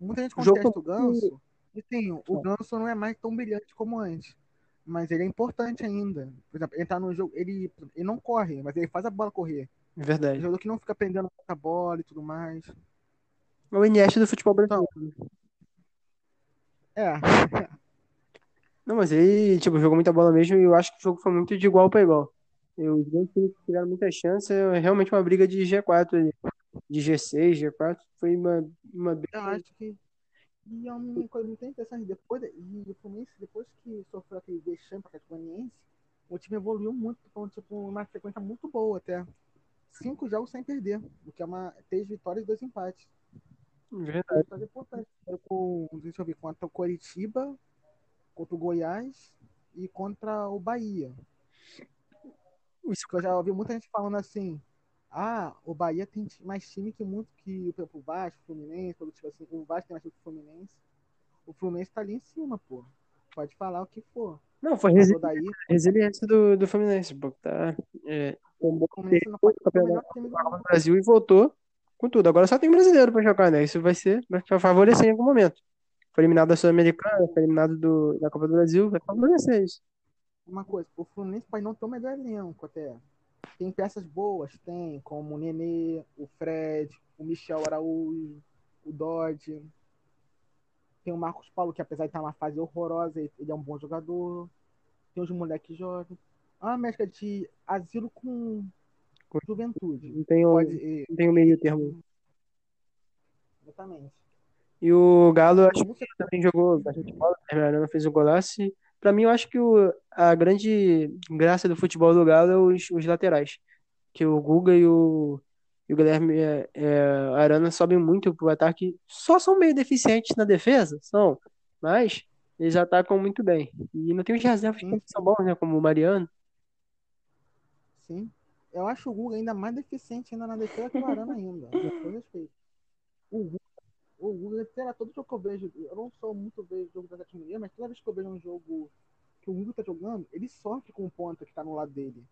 Muita gente O contesta o foi Ganso. E sim, o Ganso não é mais tão brilhante como antes. Mas ele é importante ainda. Por exemplo, ele tá no jogo, ele, ele não corre, mas ele faz a bola correr. É um verdade. jogador que não fica prendendo a bola e tudo mais. É o Iniesta do futebol brasileiro. É, Não, mas ele, tipo, jogou muita bola mesmo e eu acho que o jogo foi muito de igual para igual. E os dois times tiveram muita chance, é realmente uma briga de G4 ali. De G6, G4, foi uma, uma Eu briga. acho que. E é uma coisa muito interessante. Depois, e o Fluminense, depois que sofreu aquele vexame para o Goianiense, o time evoluiu muito, com tipo, uma sequência muito boa até. Cinco jogos sem perder, o que é uma. Três vitórias e dois empates. Verdade. Vitória importante. Foi com, deixa eu ver, contra o Coritiba, contra o Goiás e contra o Bahia. Isso- eu já ouvi muita gente falando assim. Ah, o Bahia tem mais time que muito que o Vasco, o Fluminense, tipo assim, o Vasco tem mais time que o Fluminense. O Fluminense tá ali em cima, pô. Pode falar o que for. Não, foi Mas resi- o daí, resiliência do, do Fluminense, pô, tá? É, o Fluminense não pode o melhor campeonato time do. Brasil e voltou com tudo. Agora só tem brasileiro pra jogar, né? Isso vai ser, vai favorecer em algum momento. Foi eliminado da Sul-Americana, foi eliminado do, da Copa do Brasil, vai favorecer isso. Uma coisa, o Fluminense pode não ter o melhor elenco até. Tem peças boas, tem, como o Nenê, o Fred, o Michel Araújo, o Dodge. Tem o Marcos Paulo, que apesar de estar numa fase horrorosa, ele é um bom jogador. Tem os moleques jovens. É uma de asilo Com- juventude. Não tem o, Pode. não tem o meio termo. Exatamente. E o Galo, acho que também jogou bastante bola, né? Arana fez um golaço. Pra mim, eu acho que o, a grande graça do futebol do Galo é os, os laterais. Que o Guga e o, e o Guilherme é, é, Arana sobem muito pro ataque. Só são meio deficientes na defesa, são. Mas eles atacam muito bem. E não tem os reservas que são bons, né? Como o Mariano. Sim. Eu acho o Guga ainda mais deficiente ainda na defesa que o Arana ainda. O Guga, o Guga, sei lá, todo jogo que eu vejo, eu não sou muito vejo jogo da Atlético Mineiro, mas toda vez que eu vejo um jogo que o Guga tá jogando, ele sofre com o ponta que tá no lado dele.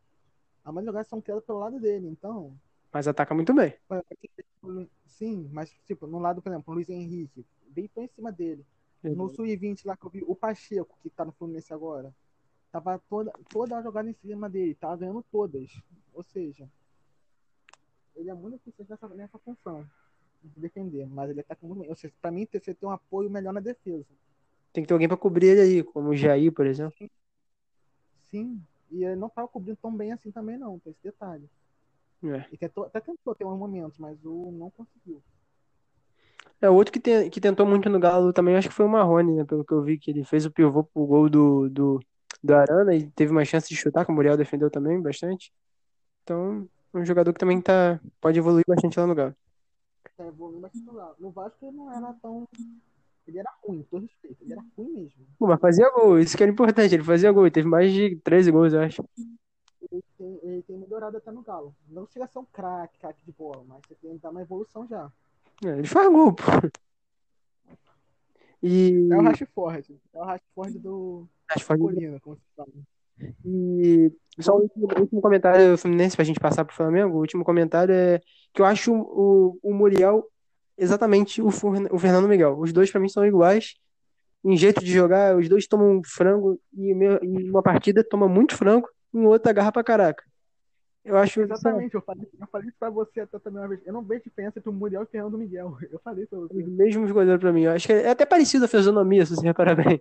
A maioria das jogadas são criadas pelo lado dele, então. Mas ataca muito bem. Sim, mas tipo, no lado, por exemplo, o Luiz Henrique, deitou em cima dele. No Sub-20 lá que eu vi, o Pacheco, que tá no Fluminense agora, tava toda, toda a jogada em cima dele, tava ganhando todas. Ou seja, ele é muito eficiente nessa, nessa função de defender, mas ele ataca muito bem. Ou seja, pra mim, você tem um apoio melhor na defesa. Tem que ter alguém pra cobrir ele aí, como o Jair, por exemplo. Sim, E ele não tava cobrindo tão bem assim também, não, tem esse detalhe. É. E tentou, até tentou ter uns momentos, mas o não conseguiu. É, outro que, te- que tentou muito no Galo também, acho que foi o Marrone, né? Pelo que eu vi, que ele fez o pivô pro gol do, do, do Arana e teve uma chance de chutar, que o Muriel defendeu também bastante. Então, um jogador que também tá, pode evoluir bastante lá no Galo. É, volume mas titular. No Vasco ele não era tão. Ele era ruim, todo respeito. Ele era ruim mesmo. Pô, mas fazia gol, isso que era importante, ele fazia gol, ele teve mais de 13 gols, eu acho. Ele tem, ele tem melhorado até no Galo. Não chega a ser um craque, craque de bola, mas você tem que dar uma evolução já. É, ele faz gol, pô. E. É o Rashford. É o Rashford do Colina, como se fala. E só o último, comentário do Fluminense pra gente passar pro Flamengo. O último comentário é que eu acho o, o Muriel exatamente o, o Fernando Miguel. Os dois pra mim são iguais. Em jeito de jogar, os dois tomam frango e em uma partida toma muito frango, em outra agarra pra caraca. Eu acho Exatamente, eu falei, eu falei isso pra você até também uma vez. Eu não vejo diferença entre o Muriel e o Fernando Miguel. Eu falei pra os você. mesmos goleiros pra mim. Eu acho que é até parecido a fisionomia, se você reparar bem.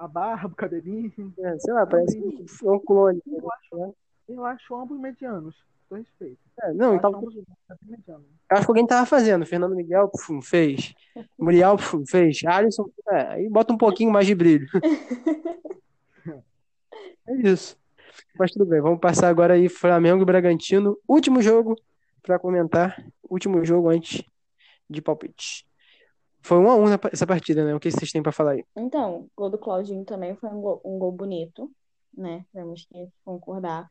A barba, o cabelinho. É, sei lá, parece um clone. Eu acho, eu acho ambos medianos. Com respeito. É, não, então, ambos medianos. Acho que alguém tava fazendo. Fernando Miguel fez. Muriel fez. Alisson, é, aí bota um pouquinho mais de brilho. É isso. Mas tudo bem, vamos passar agora aí Flamengo e Bragantino. Último jogo pra comentar. Último jogo antes de palpite. Foi um a um essa partida, né? O que vocês têm pra falar aí? Então, o gol do Claudinho também foi um gol, um gol bonito, né? Temos que concordar.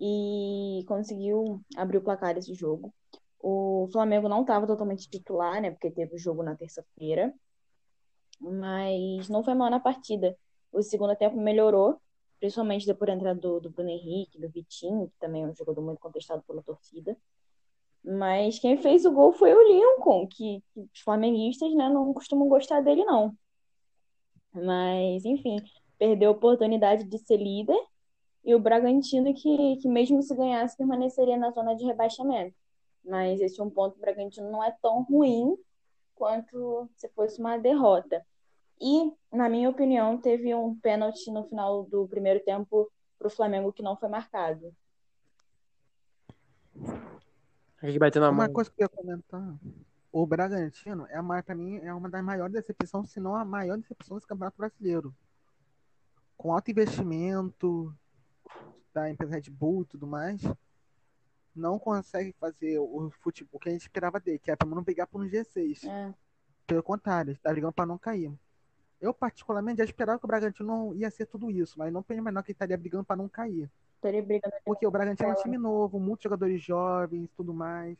E conseguiu abrir o placar desse jogo. O Flamengo não estava totalmente titular, né? Porque teve o jogo na terça-feira. Mas não foi mal na partida. O segundo tempo melhorou, principalmente depois da entrada do, do Bruno Henrique, do Vitinho, que também é um jogador muito contestado pela torcida. Mas quem fez o gol foi o Lincoln, que, que os flamenguistas, né, não costumam gostar dele, não. Mas, enfim, perdeu a oportunidade de ser líder. E o Bragantino, que, que mesmo se ganhasse, permaneceria na zona de rebaixamento. Mas esse um ponto do Bragantino não é tão ruim quanto se fosse uma derrota. E, na minha opinião, teve um pênalti no final do primeiro tempo para o Flamengo que não foi marcado. Bateu na Uma mão. coisa que eu ia comentar. O Bragantino é, a, ma- pra mim, é uma das maiores decepções, se não a maior decepção desse Campeonato Brasileiro. Com alto investimento da empresa Red Bull e tudo mais, não consegue fazer o futebol que a gente esperava dele, que é pra não brigar por um G6. É, Pelo contrário, tá brigando pra não cair. Eu, particularmente, já esperava que o Bragantino não ia ser tudo isso, mas não pensei menor que ele estaria brigando pra não cair. Estaria brigando. Porque o Bragantino é um time novo, muitos jogadores jovens e tudo mais.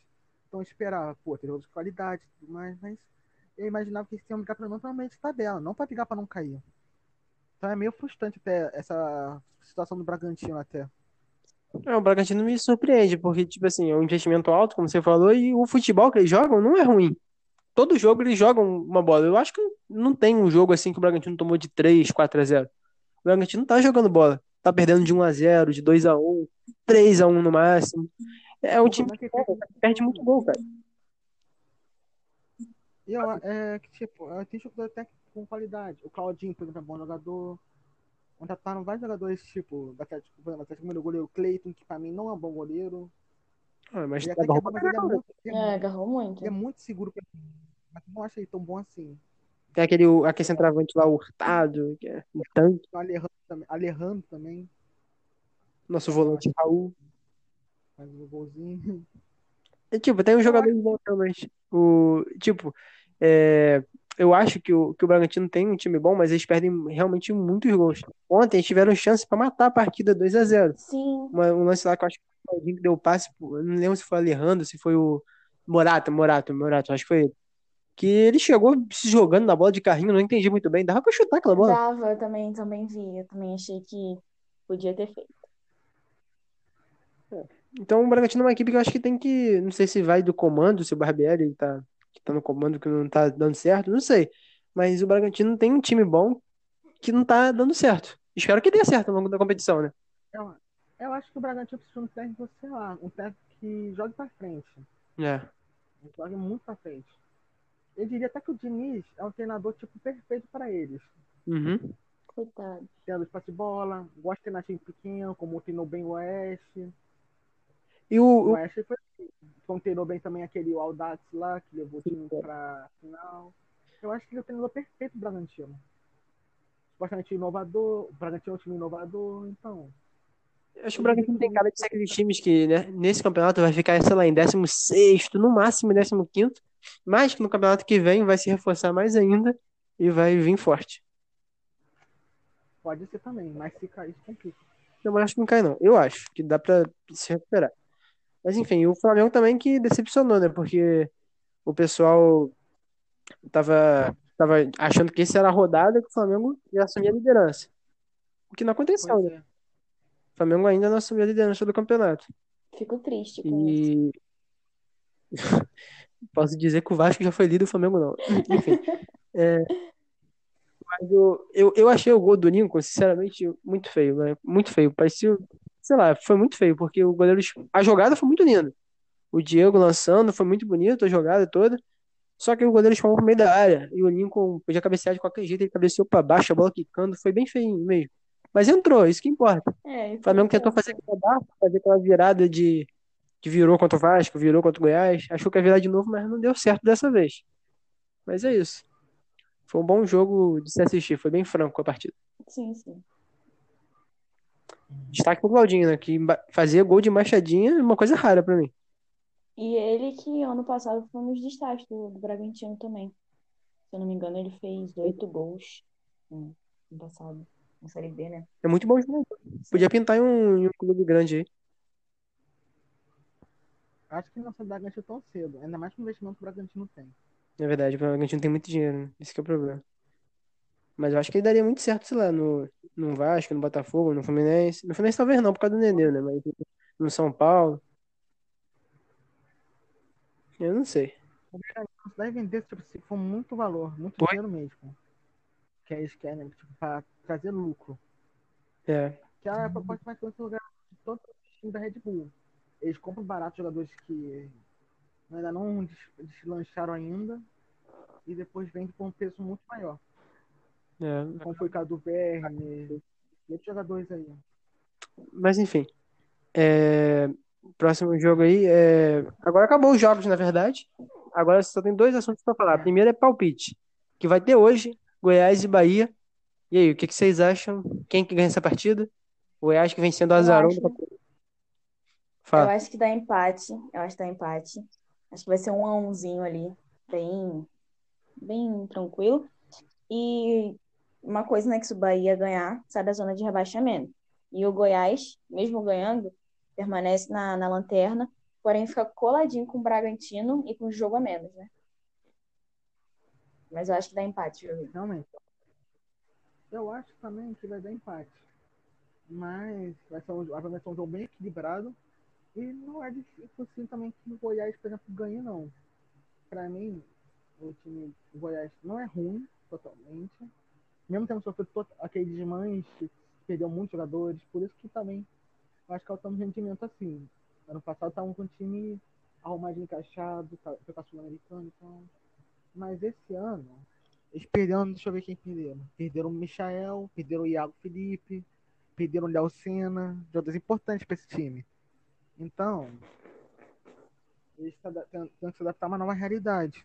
Então eu esperava, pô, ter jogadores de qualidade e tudo mais, mas eu imaginava que eles iam brigar pelo menos pra meio de tabela, não pra brigar pra não cair. Então é meio frustrante até essa situação do Bragantino até. É, o Bragantino me surpreende, porque, tipo assim, é um investimento alto, como você falou, e o futebol que eles jogam não é ruim. Todo jogo eles jogam uma bola. Eu acho que não tem um jogo assim que o Bragantino tomou de 3, 4 a 0. O Bragantino tá jogando bola. Tá perdendo de 1 a 0, de 2 a 1, 3 a 1 no máximo. É um time que perde muito gol, cara. E eu, é que, tipo, tenho jogador até com qualidade. O Claudinho, por exemplo, é um bom jogador. Contrataram vários jogadores, tipo, do Atlético, por exemplo, o Atlético, o goleiro Cleiton, que pra mim não é um bom goleiro. Ah, mas Ele tá que é é caramba. muito, ele é É, agarrou muito. Ele é muito seguro pra mim. Mas não acho ele tão bom assim. Tem aquele, aquele centroavante lá, o Hurtado, que é um tanque. O Alejandro também. Alejandro também Nosso volante Raul. faz o golzinho. É, tipo, tem um jogador bom realmente. O, tipo, é, eu acho que o, que o Bragantino tem um time bom, mas eles perdem realmente muitos gols. Ontem eles tiveram chance pra matar a partida 2 a 0 Sim, Uma- Um lance lá que eu acho que foi o Claudinho que deu o passe, não lembro se foi o Alejandro, se foi o Morata, Morata, Morata, acho que foi ele. Que ele chegou se jogando na bola de carrinho, não entendi muito bem. Dava pra chutar aquela bola. dava, eu também, também vi. Eu também achei que podia ter feito. Então o Bragantino é uma equipe que eu acho que tem que. Não sei se vai do comando, se o Barbieri tá, que tá no comando que não tá dando certo, não sei. Mas o Bragantino tem um time bom que não tá dando certo. Espero que dê certo ao longo da competição, né? Eu, eu acho que o Bragantino precisa de um técnico, sei lá, um técnico que jogue pra frente. É. Jogue muito pra frente. Eu diria até que o Diniz é um treinador tipo perfeito pra eles. Uhum. Coitado. tendo espaço de bola, gosta de treinar time pequeno, como treinou bem o Oeste. E O o, Oeste foi assim. Treinou bem também aquele Audax lá, que levou o time pra final. Eu acho que ele é o treinador perfeito do Bragantino. Supostamente inovador, o Bragantino é um time inovador, então. eu acho que o Bragantino tem cara de ser aqueles times que, né, nesse campeonato vai ficar, sei lá, em 16, no máximo em 15, mas que no campeonato que vem vai se reforçar mais ainda e vai vir forte. Pode ser também, mas se cair, isso complica. Não, mas acho que não cai, não. Eu acho que dá pra se recuperar. Mas enfim, o Flamengo também que decepcionou, né? Porque o pessoal tava, tava achando que essa era a rodada que o Flamengo ia assumir a liderança. O que não aconteceu, Pois né? é. O Flamengo ainda não assumiu a liderança do campeonato. Fico triste com isso. Posso dizer que o Vasco já foi líder, o Flamengo não. Enfim. É, Mas eu, eu, eu achei o gol do Lincoln, sinceramente, muito feio, né? Muito feio. Parecia, sei lá, foi muito feio, porque o goleiro. A jogada foi muito linda. O Diego lançando, foi muito bonito a jogada toda. Só que o goleiro espalmou pro meio da área. E o Lincoln podia cabecear de qualquer jeito, ele cabeceou pra baixo, a bola quicando, foi bem feio mesmo. Mas entrou, isso que importa. É, O Flamengo tentou fazer aquela barra, fazer aquela virada de que virou contra o Vasco, virou contra o Goiás. Achou que ia virar de novo, mas não deu certo dessa vez. Mas é isso. Foi um bom jogo de se assistir, foi bem franco a partida. Sim, sim. Destaque pro Claudinho, né? Que fazia gol de machadinha é uma coisa rara pra mim. E ele que ano passado foi um dos destaques do, do Bragantino também. Se eu não me engano, ele fez oito gols no ano passado, na Série B, né? É muito bom jogador. Podia pintar em um, em um clube grande aí. Acho que não sai da Bragantino tão cedo, ainda mais com o investimento que o Bragantino tem. É verdade, o Bragantino tem muito dinheiro, né? Esse que é o problema. Mas eu acho que ele daria muito certo, sei lá, no, no Vasco, no Botafogo, no Fluminense. No Fluminense talvez não, por causa do Nenê, né? Mas no São Paulo. Eu não sei. Você deve vender tipo, se for muito valor, muito dinheiro mesmo. Que eles querem, tipo, pra trazer lucro. É. Que é a proposta mais lugar de todo o time da Red Bull. Eles compram barato jogadores que ainda não des- deslancharam ainda e depois vendem por um preço muito maior. É. Como foi o caso do Verne e outros jogadores aí. Mas enfim. É, Próximo jogo aí. É... Agora acabou os jogos, na verdade. Agora só tem dois assuntos pra falar. Primeiro é palpite, que vai ter hoje, Goiás e Bahia. E aí, o que que vocês acham? Quem que ganha essa partida? O Goiás que vem sendo azarão acho- campeonato. Eu Fala. acho que dá empate. Eu acho que dá empate. Acho que vai ser um a umzinho ali, bem, bem tranquilo. E uma coisa, né, que se o Bahia ganhar, sai da zona de rebaixamento. E o Goiás, mesmo ganhando, permanece na, na lanterna, porém fica coladinho com o Bragantino e com o jogo a menos, né? Mas eu acho que dá empate, jogo. Realmente. Eu acho também que vai dar empate. Mas vai ser um, vai ser um jogo bem equilibrado. E não é difícil assim também que o Goiás, por exemplo, ganhe, não. Pra mim, o time do Goiás não é ruim, totalmente. Mesmo tendo sofrido aquele desmanche, perdeu muitos jogadores, por isso que também acho que é o rendimento assim. Ano passado estavam com um time arrumadinho, encaixado, tá- foi pra Sul-Americano, então. Mas esse ano, eles perderam, deixa eu ver quem perderam. Perderam o Michael, perderam o Iago Felipe, perderam o Léo Senna, jogadores importantes para esse time. Então, eles estão que se adaptar a uma nova realidade.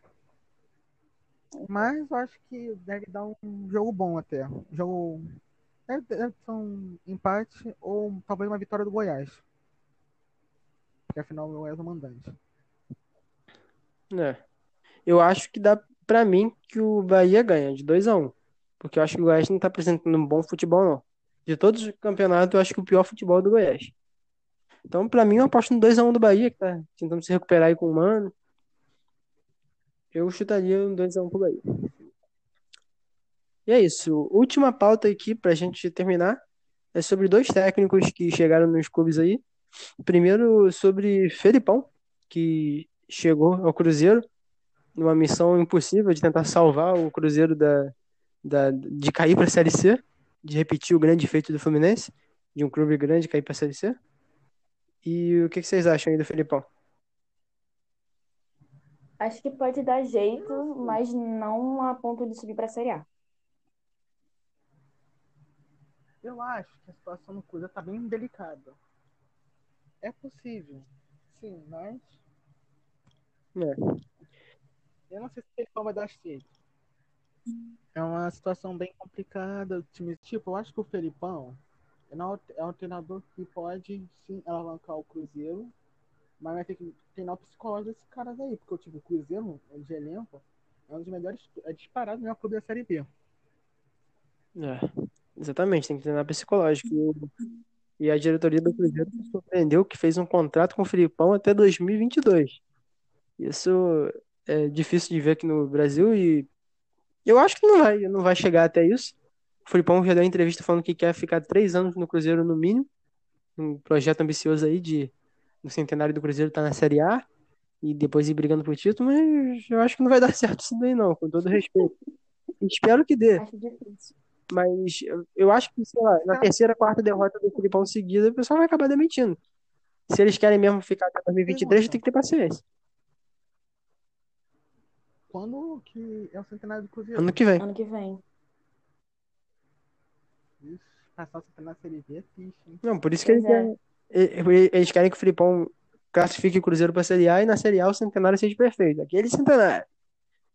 Mas eu acho que deve dar um jogo bom até. Um jogo. Deve, deve ser um empate ou talvez uma vitória do Goiás. Porque afinal o Goiás é o mandante. É. Eu acho que dá pra mim que o Bahia ganha de 2 a 1 Porque eu acho que o Goiás não tá apresentando um bom futebol, não. De todos os campeonatos, eu acho que o pior futebol é do Goiás. Então, pra mim, eu aposto no 2 a 1 do Bahia, que tá tentando se recuperar aí com o Mano. Eu chutaria um 2 a 1 pro Bahia. E é isso. Última pauta aqui pra gente terminar é sobre dois técnicos que chegaram nos clubes aí. Primeiro sobre Felipão, que chegou ao Cruzeiro numa missão impossível de tentar salvar o Cruzeiro da, da, de cair para a Série C, de repetir o grande feito do Fluminense, de um clube grande cair para a Série C. E o que, que vocês acham aí do Felipão? Acho que pode dar jeito, mas não a ponto de subir pra Série A. eu acho que a situação no Cruzeiro tá bem delicada. É possível, sim, mas É. eu não sei se ele vai dar certo. É uma situação bem complicada. O time, tipo, eu acho que o Felipão é é um treinador que pode sim alavancar o Cruzeiro, mas vai ter que treinar o psicológico desses caras aí, porque o time Cruzeiro, de elenco, é um dos melhores, é disparado o melhor clube da Série B. É, exatamente, tem que treinar psicológico. E, a diretoria do Cruzeiro surpreendeu que fez um contrato com o Filipão até 2022. Isso é difícil de ver aqui no Brasil e eu acho que não vai, não vai chegar até isso. O Filipão já deu uma entrevista falando que quer ficar três anos no Cruzeiro no mínimo. Um projeto ambicioso aí de o centenário do Cruzeiro tá na Série A e depois ir brigando por título, mas eu acho que não vai dar certo isso daí não, com todo respeito. Espero que dê. Acho difícil. Mas eu- eu acho que, sei lá, na terceira, quarta derrota do Filipão seguida, o pessoal vai acabar demitindo. Se eles querem mesmo ficar até 2023, tem que ter paciência. Quando que é o centenário do Cruzeiro? Ano que vem. Ano que vem. Passar o da Série B é triste, hein? Não, por isso que eles é. querem, eles querem que o Filipão classifique o Cruzeiro pra Série A e na Série A o centenário seja perfeito. Aquele centenário.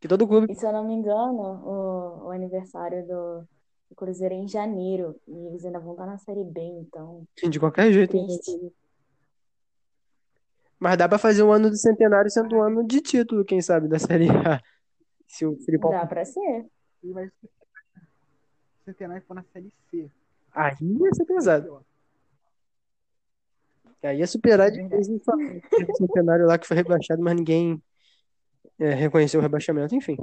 Que todo clube. E se eu não me engano, o, o aniversário do, do Cruzeiro é em janeiro. E eles ainda vão estar na Série B, então. De qualquer jeito. Triste. Mas dá pra fazer um ano do centenário sendo um ano de título, quem sabe, da Série A. Se o Filipão. Dá pra ser. E vai centenário for na Série C. Aí ia ser pesado. Aí ia superar de vez em um centenário lá que foi rebaixado, mas ninguém é, reconheceu o rebaixamento, enfim.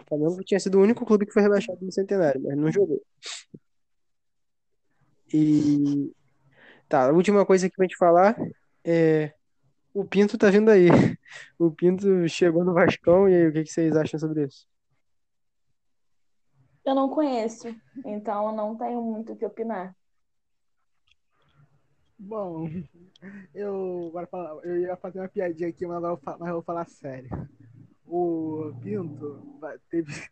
O Flamengo tinha sido o único clube que foi rebaixado no centenário, mas não jogou. E tá, a última coisa que pra gente falar é o Pinto tá vindo aí. O Pinto chegou no Vascão e aí, o que vocês acham sobre isso? Eu não conheço, então eu não tenho muito o que opinar. Bom, eu agora eu ia fazer uma piadinha aqui, mas agora eu fa- mas eu vou falar sério. O Pinto teve.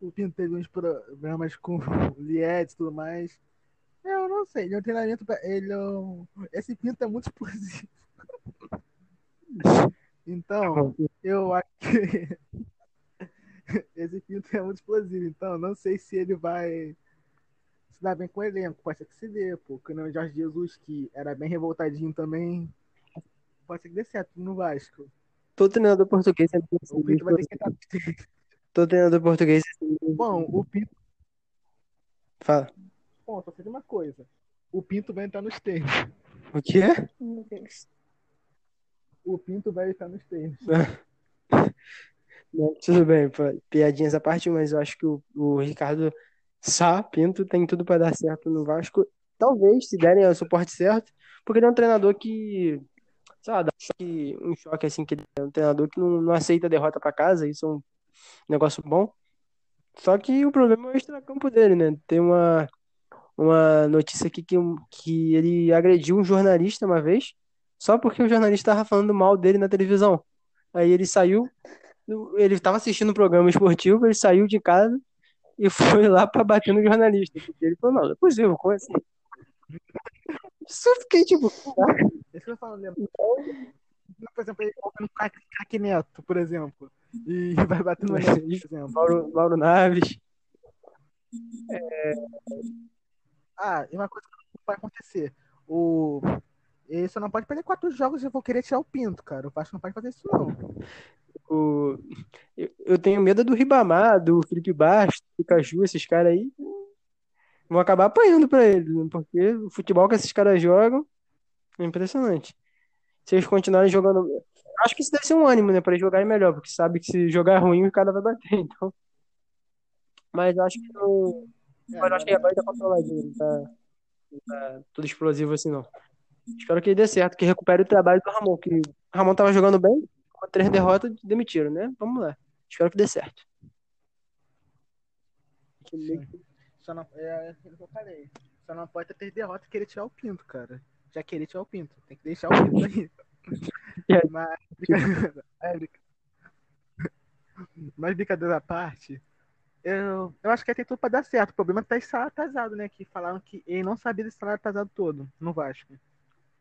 O Pinto teve uns problemas com o Lied e tudo mais. Eu não sei, ele é um treinamento. pra- Ele é Esse Pinto é muito explosivo. Então, eu acho que esse Pinto é muito explosivo. Então, não sei se ele vai se dar bem com o elenco. Pode ser que se dê, pô. Porque o Jorge Jesus, que era bem revoltadinho também, pode ser que dê certo no Vasco. Todo treinador português sempre O Pinto vai ter que entrar. Todo treinador português Bom, o Pinto. fala. Bom, só sei de uma coisa. O Pinto vai entrar nos treinos. O quê? Meu Deus. O Pinto vai entrar nos treinos. Tudo bem, piadinhas à parte, mas eu acho que o, o Ricardo Sá Pinto tem tudo para dar certo no Vasco. Talvez, se derem o suporte certo, porque ele é um treinador que, sei lá, dá um choque, assim, que ele é um treinador que não, não aceita derrota para casa, isso é um negócio bom. Só que o problema é o extracampo dele, né? Tem uma, uma notícia aqui que, que ele agrediu um jornalista uma vez, só porque o jornalista estava falando mal dele na televisão. Aí ele saiu, ele estava assistindo um programa esportivo, ele saiu de casa e foi lá para bater no jornalista. Ele falou, não, não é possível, como assim? Só fiquei tipo, Isso que eu falo, lembra? Por exemplo, ele coloca no craque Neto, por exemplo. E vai bater no Neto, por exemplo. Mauro, Mauro Naves. Ah, e uma coisa que não vai acontecer. O. Ele só não pode perder quatro jogos e eu vou querer tirar o Pinto, cara. O Vasco não pode fazer isso, não. O... Eu, tenho medo do Ribamar, do Felipe Bastos, do Caju, esses caras aí. Vão acabar apanhando pra ele, né? porque o futebol que esses caras jogam é impressionante. Se eles continuarem jogando. Acho que isso deve ser um ânimo, né? Pra eles jogarem melhor, porque sabe que se jogar ruim, o cara vai bater, então. Mas acho que não. Mas acho que agora tá controladinho, não tá, não tá tudo explosivo assim, não. Espero que dê certo, que recupere o trabalho do Ramon, que o Ramon tava jogando bem, com três derrotas, demitiram, né? Vamos lá. Espero que dê certo. Só não, é aquilo que eu falei. Só não pode ter derrota e querer tirar o Pinto, cara. Já querer tirar o Pinto. Tem que deixar o Pinto aí. Aí? Mas, brincadeira, é, Mas brincadeira à parte, Eu, eu acho que tem tudo pra dar certo. O problema é tá esse salário atrasado, né? Que falaram que ele não sabia desse salário atrasado todo no Vasco.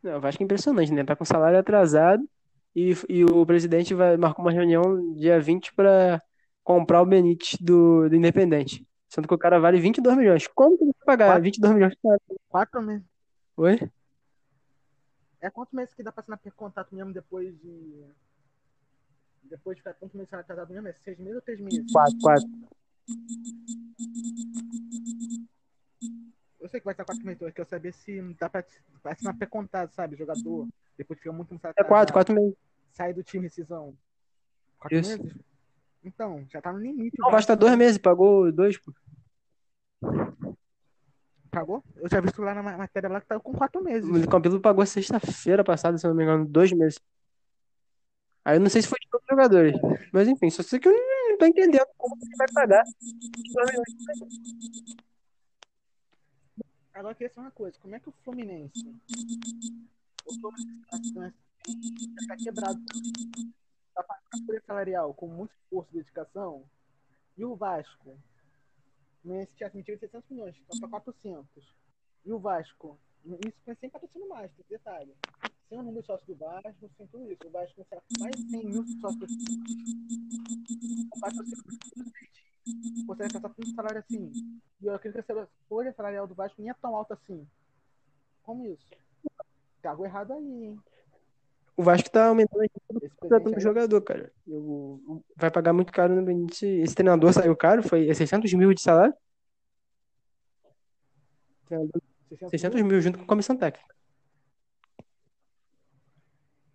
Não, o Vasco é impressionante, né? Tá com salário atrasado e, e o presidente vai marcar uma reunião dia 20 pra comprar o Benítez do, do Independente. Sendo que o cara vale 22 milhões. Como que ele vai pagar Quatro. 22 milhões? Quatro meses. Oi? É quantos meses que dá pra assinar per contato mesmo depois de. Depois de ficar quantos meses atrasado mesmo? É seis meses ou três meses? 4, 4. Eu sei que vai estar quatro meses, eu quero saber se dá pra, pra assinar per contato, sabe? Jogador. Depois fica muito tempo É 4, 4 meses. Sai do time rescisão. Quatro Isso. meses? Então, já tá no limite. Não, Vasco tá 2 meses, pagou 2, pô. Pagou? Eu já visto lá na ma- matéria lá que tá com quatro meses. O Campelo pagou sexta-feira passada, se não me engano, 2 meses. Aí eu não sei se foi de todos os jogadores. Mas enfim, só sei que eu não, tô entendendo como que vai pagar 22 milhões. Agora eu queria saber uma coisa, como é que o Fluminense. O Fluminense tá, tá quebrado. Tá pagando folha salarial com muito esforço e dedicação. E o Vasco. Fluminense tinha admitido 600 milhões, tá pra 400. E o Vasco. Isso sem patrocínio mais, tem detalhe. Sem o número de sócios do Vasco, sem tudo isso. O Vasco será com mais de 100 mil sócios. O patrocínio você vai passar tanto salário assim. E eu acredito que a folha salarial do Vasco nem é tão alta assim. Como isso? Algo errado aí, hein? O Vasco tá aumentando Esse contratando presente aí, jogador, cara. Eu- vai pagar muito caro no Benítez. Esse treinador saiu caro, foi 600 mil de salário. Treinador, 600 600 mil junto com a comissão técnica.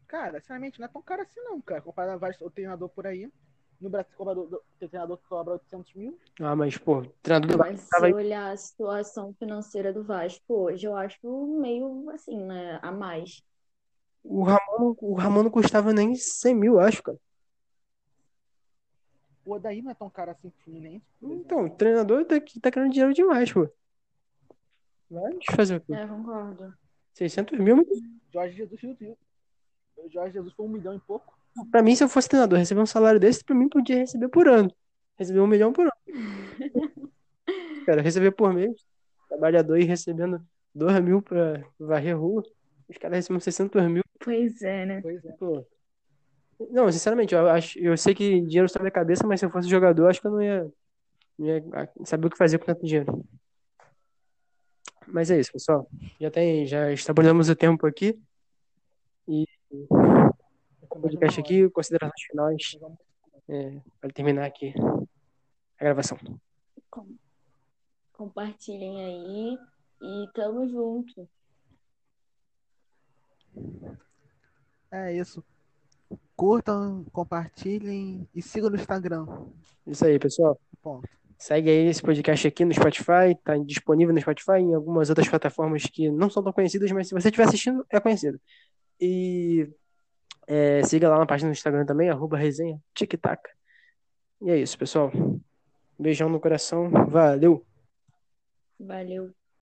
Cara, sinceramente, não é tão caro assim não, cara. Comparado a vários outros treinador por aí. No Brasil, cobra, tem treinador que cobra 800 mil. Ah, mas, pô, o treinador do Vasco Mas se olhar a situação financeira do Vasco hoje, eu acho meio assim, né? A mais. O Ramon, o Ramon não custava nem 100 mil, acho, cara. O Odaí não é tão caro assim Fluminense. Então, o treinador tá, tá querendo dinheiro demais, pô. Mas fazer o quê? É, concordo. 600 mil, mas Jorge Jesus Jorge Jesus foi um milhão e pouco. Pra mim, se eu fosse treinador, receber um salário desse, pra mim podia receber por ano. Receber um milhão por ano. Cara, receber por mês. Trabalhador aí recebendo 2 mil pra varrer rua. Os caras recebem 600 mil, Pois é, né? Pois é. pô. Não, sinceramente, eu acho, eu sei que dinheiro sobe a cabeça, mas se eu fosse jogador, acho que eu não ia, não ia saber o que fazer com tanto dinheiro. Mas é isso, pessoal. Já tem, já extrapolamos o tempo aqui. E podcast aqui, considerações finais, é, para terminar aqui a gravação. Com- Compartilhem aí e tamo junto. É isso. Curtam, compartilhem e sigam no Instagram. Isso aí, pessoal. Ponto. Segue aí esse podcast aqui no Spotify, tá disponível no Spotify e em algumas outras plataformas que não são tão conhecidas, mas se você estiver assistindo, é conhecido. E é, siga lá na página do Instagram também, arroba resenha, tic-tac. E é isso, pessoal. Beijão no coração, valeu! Valeu.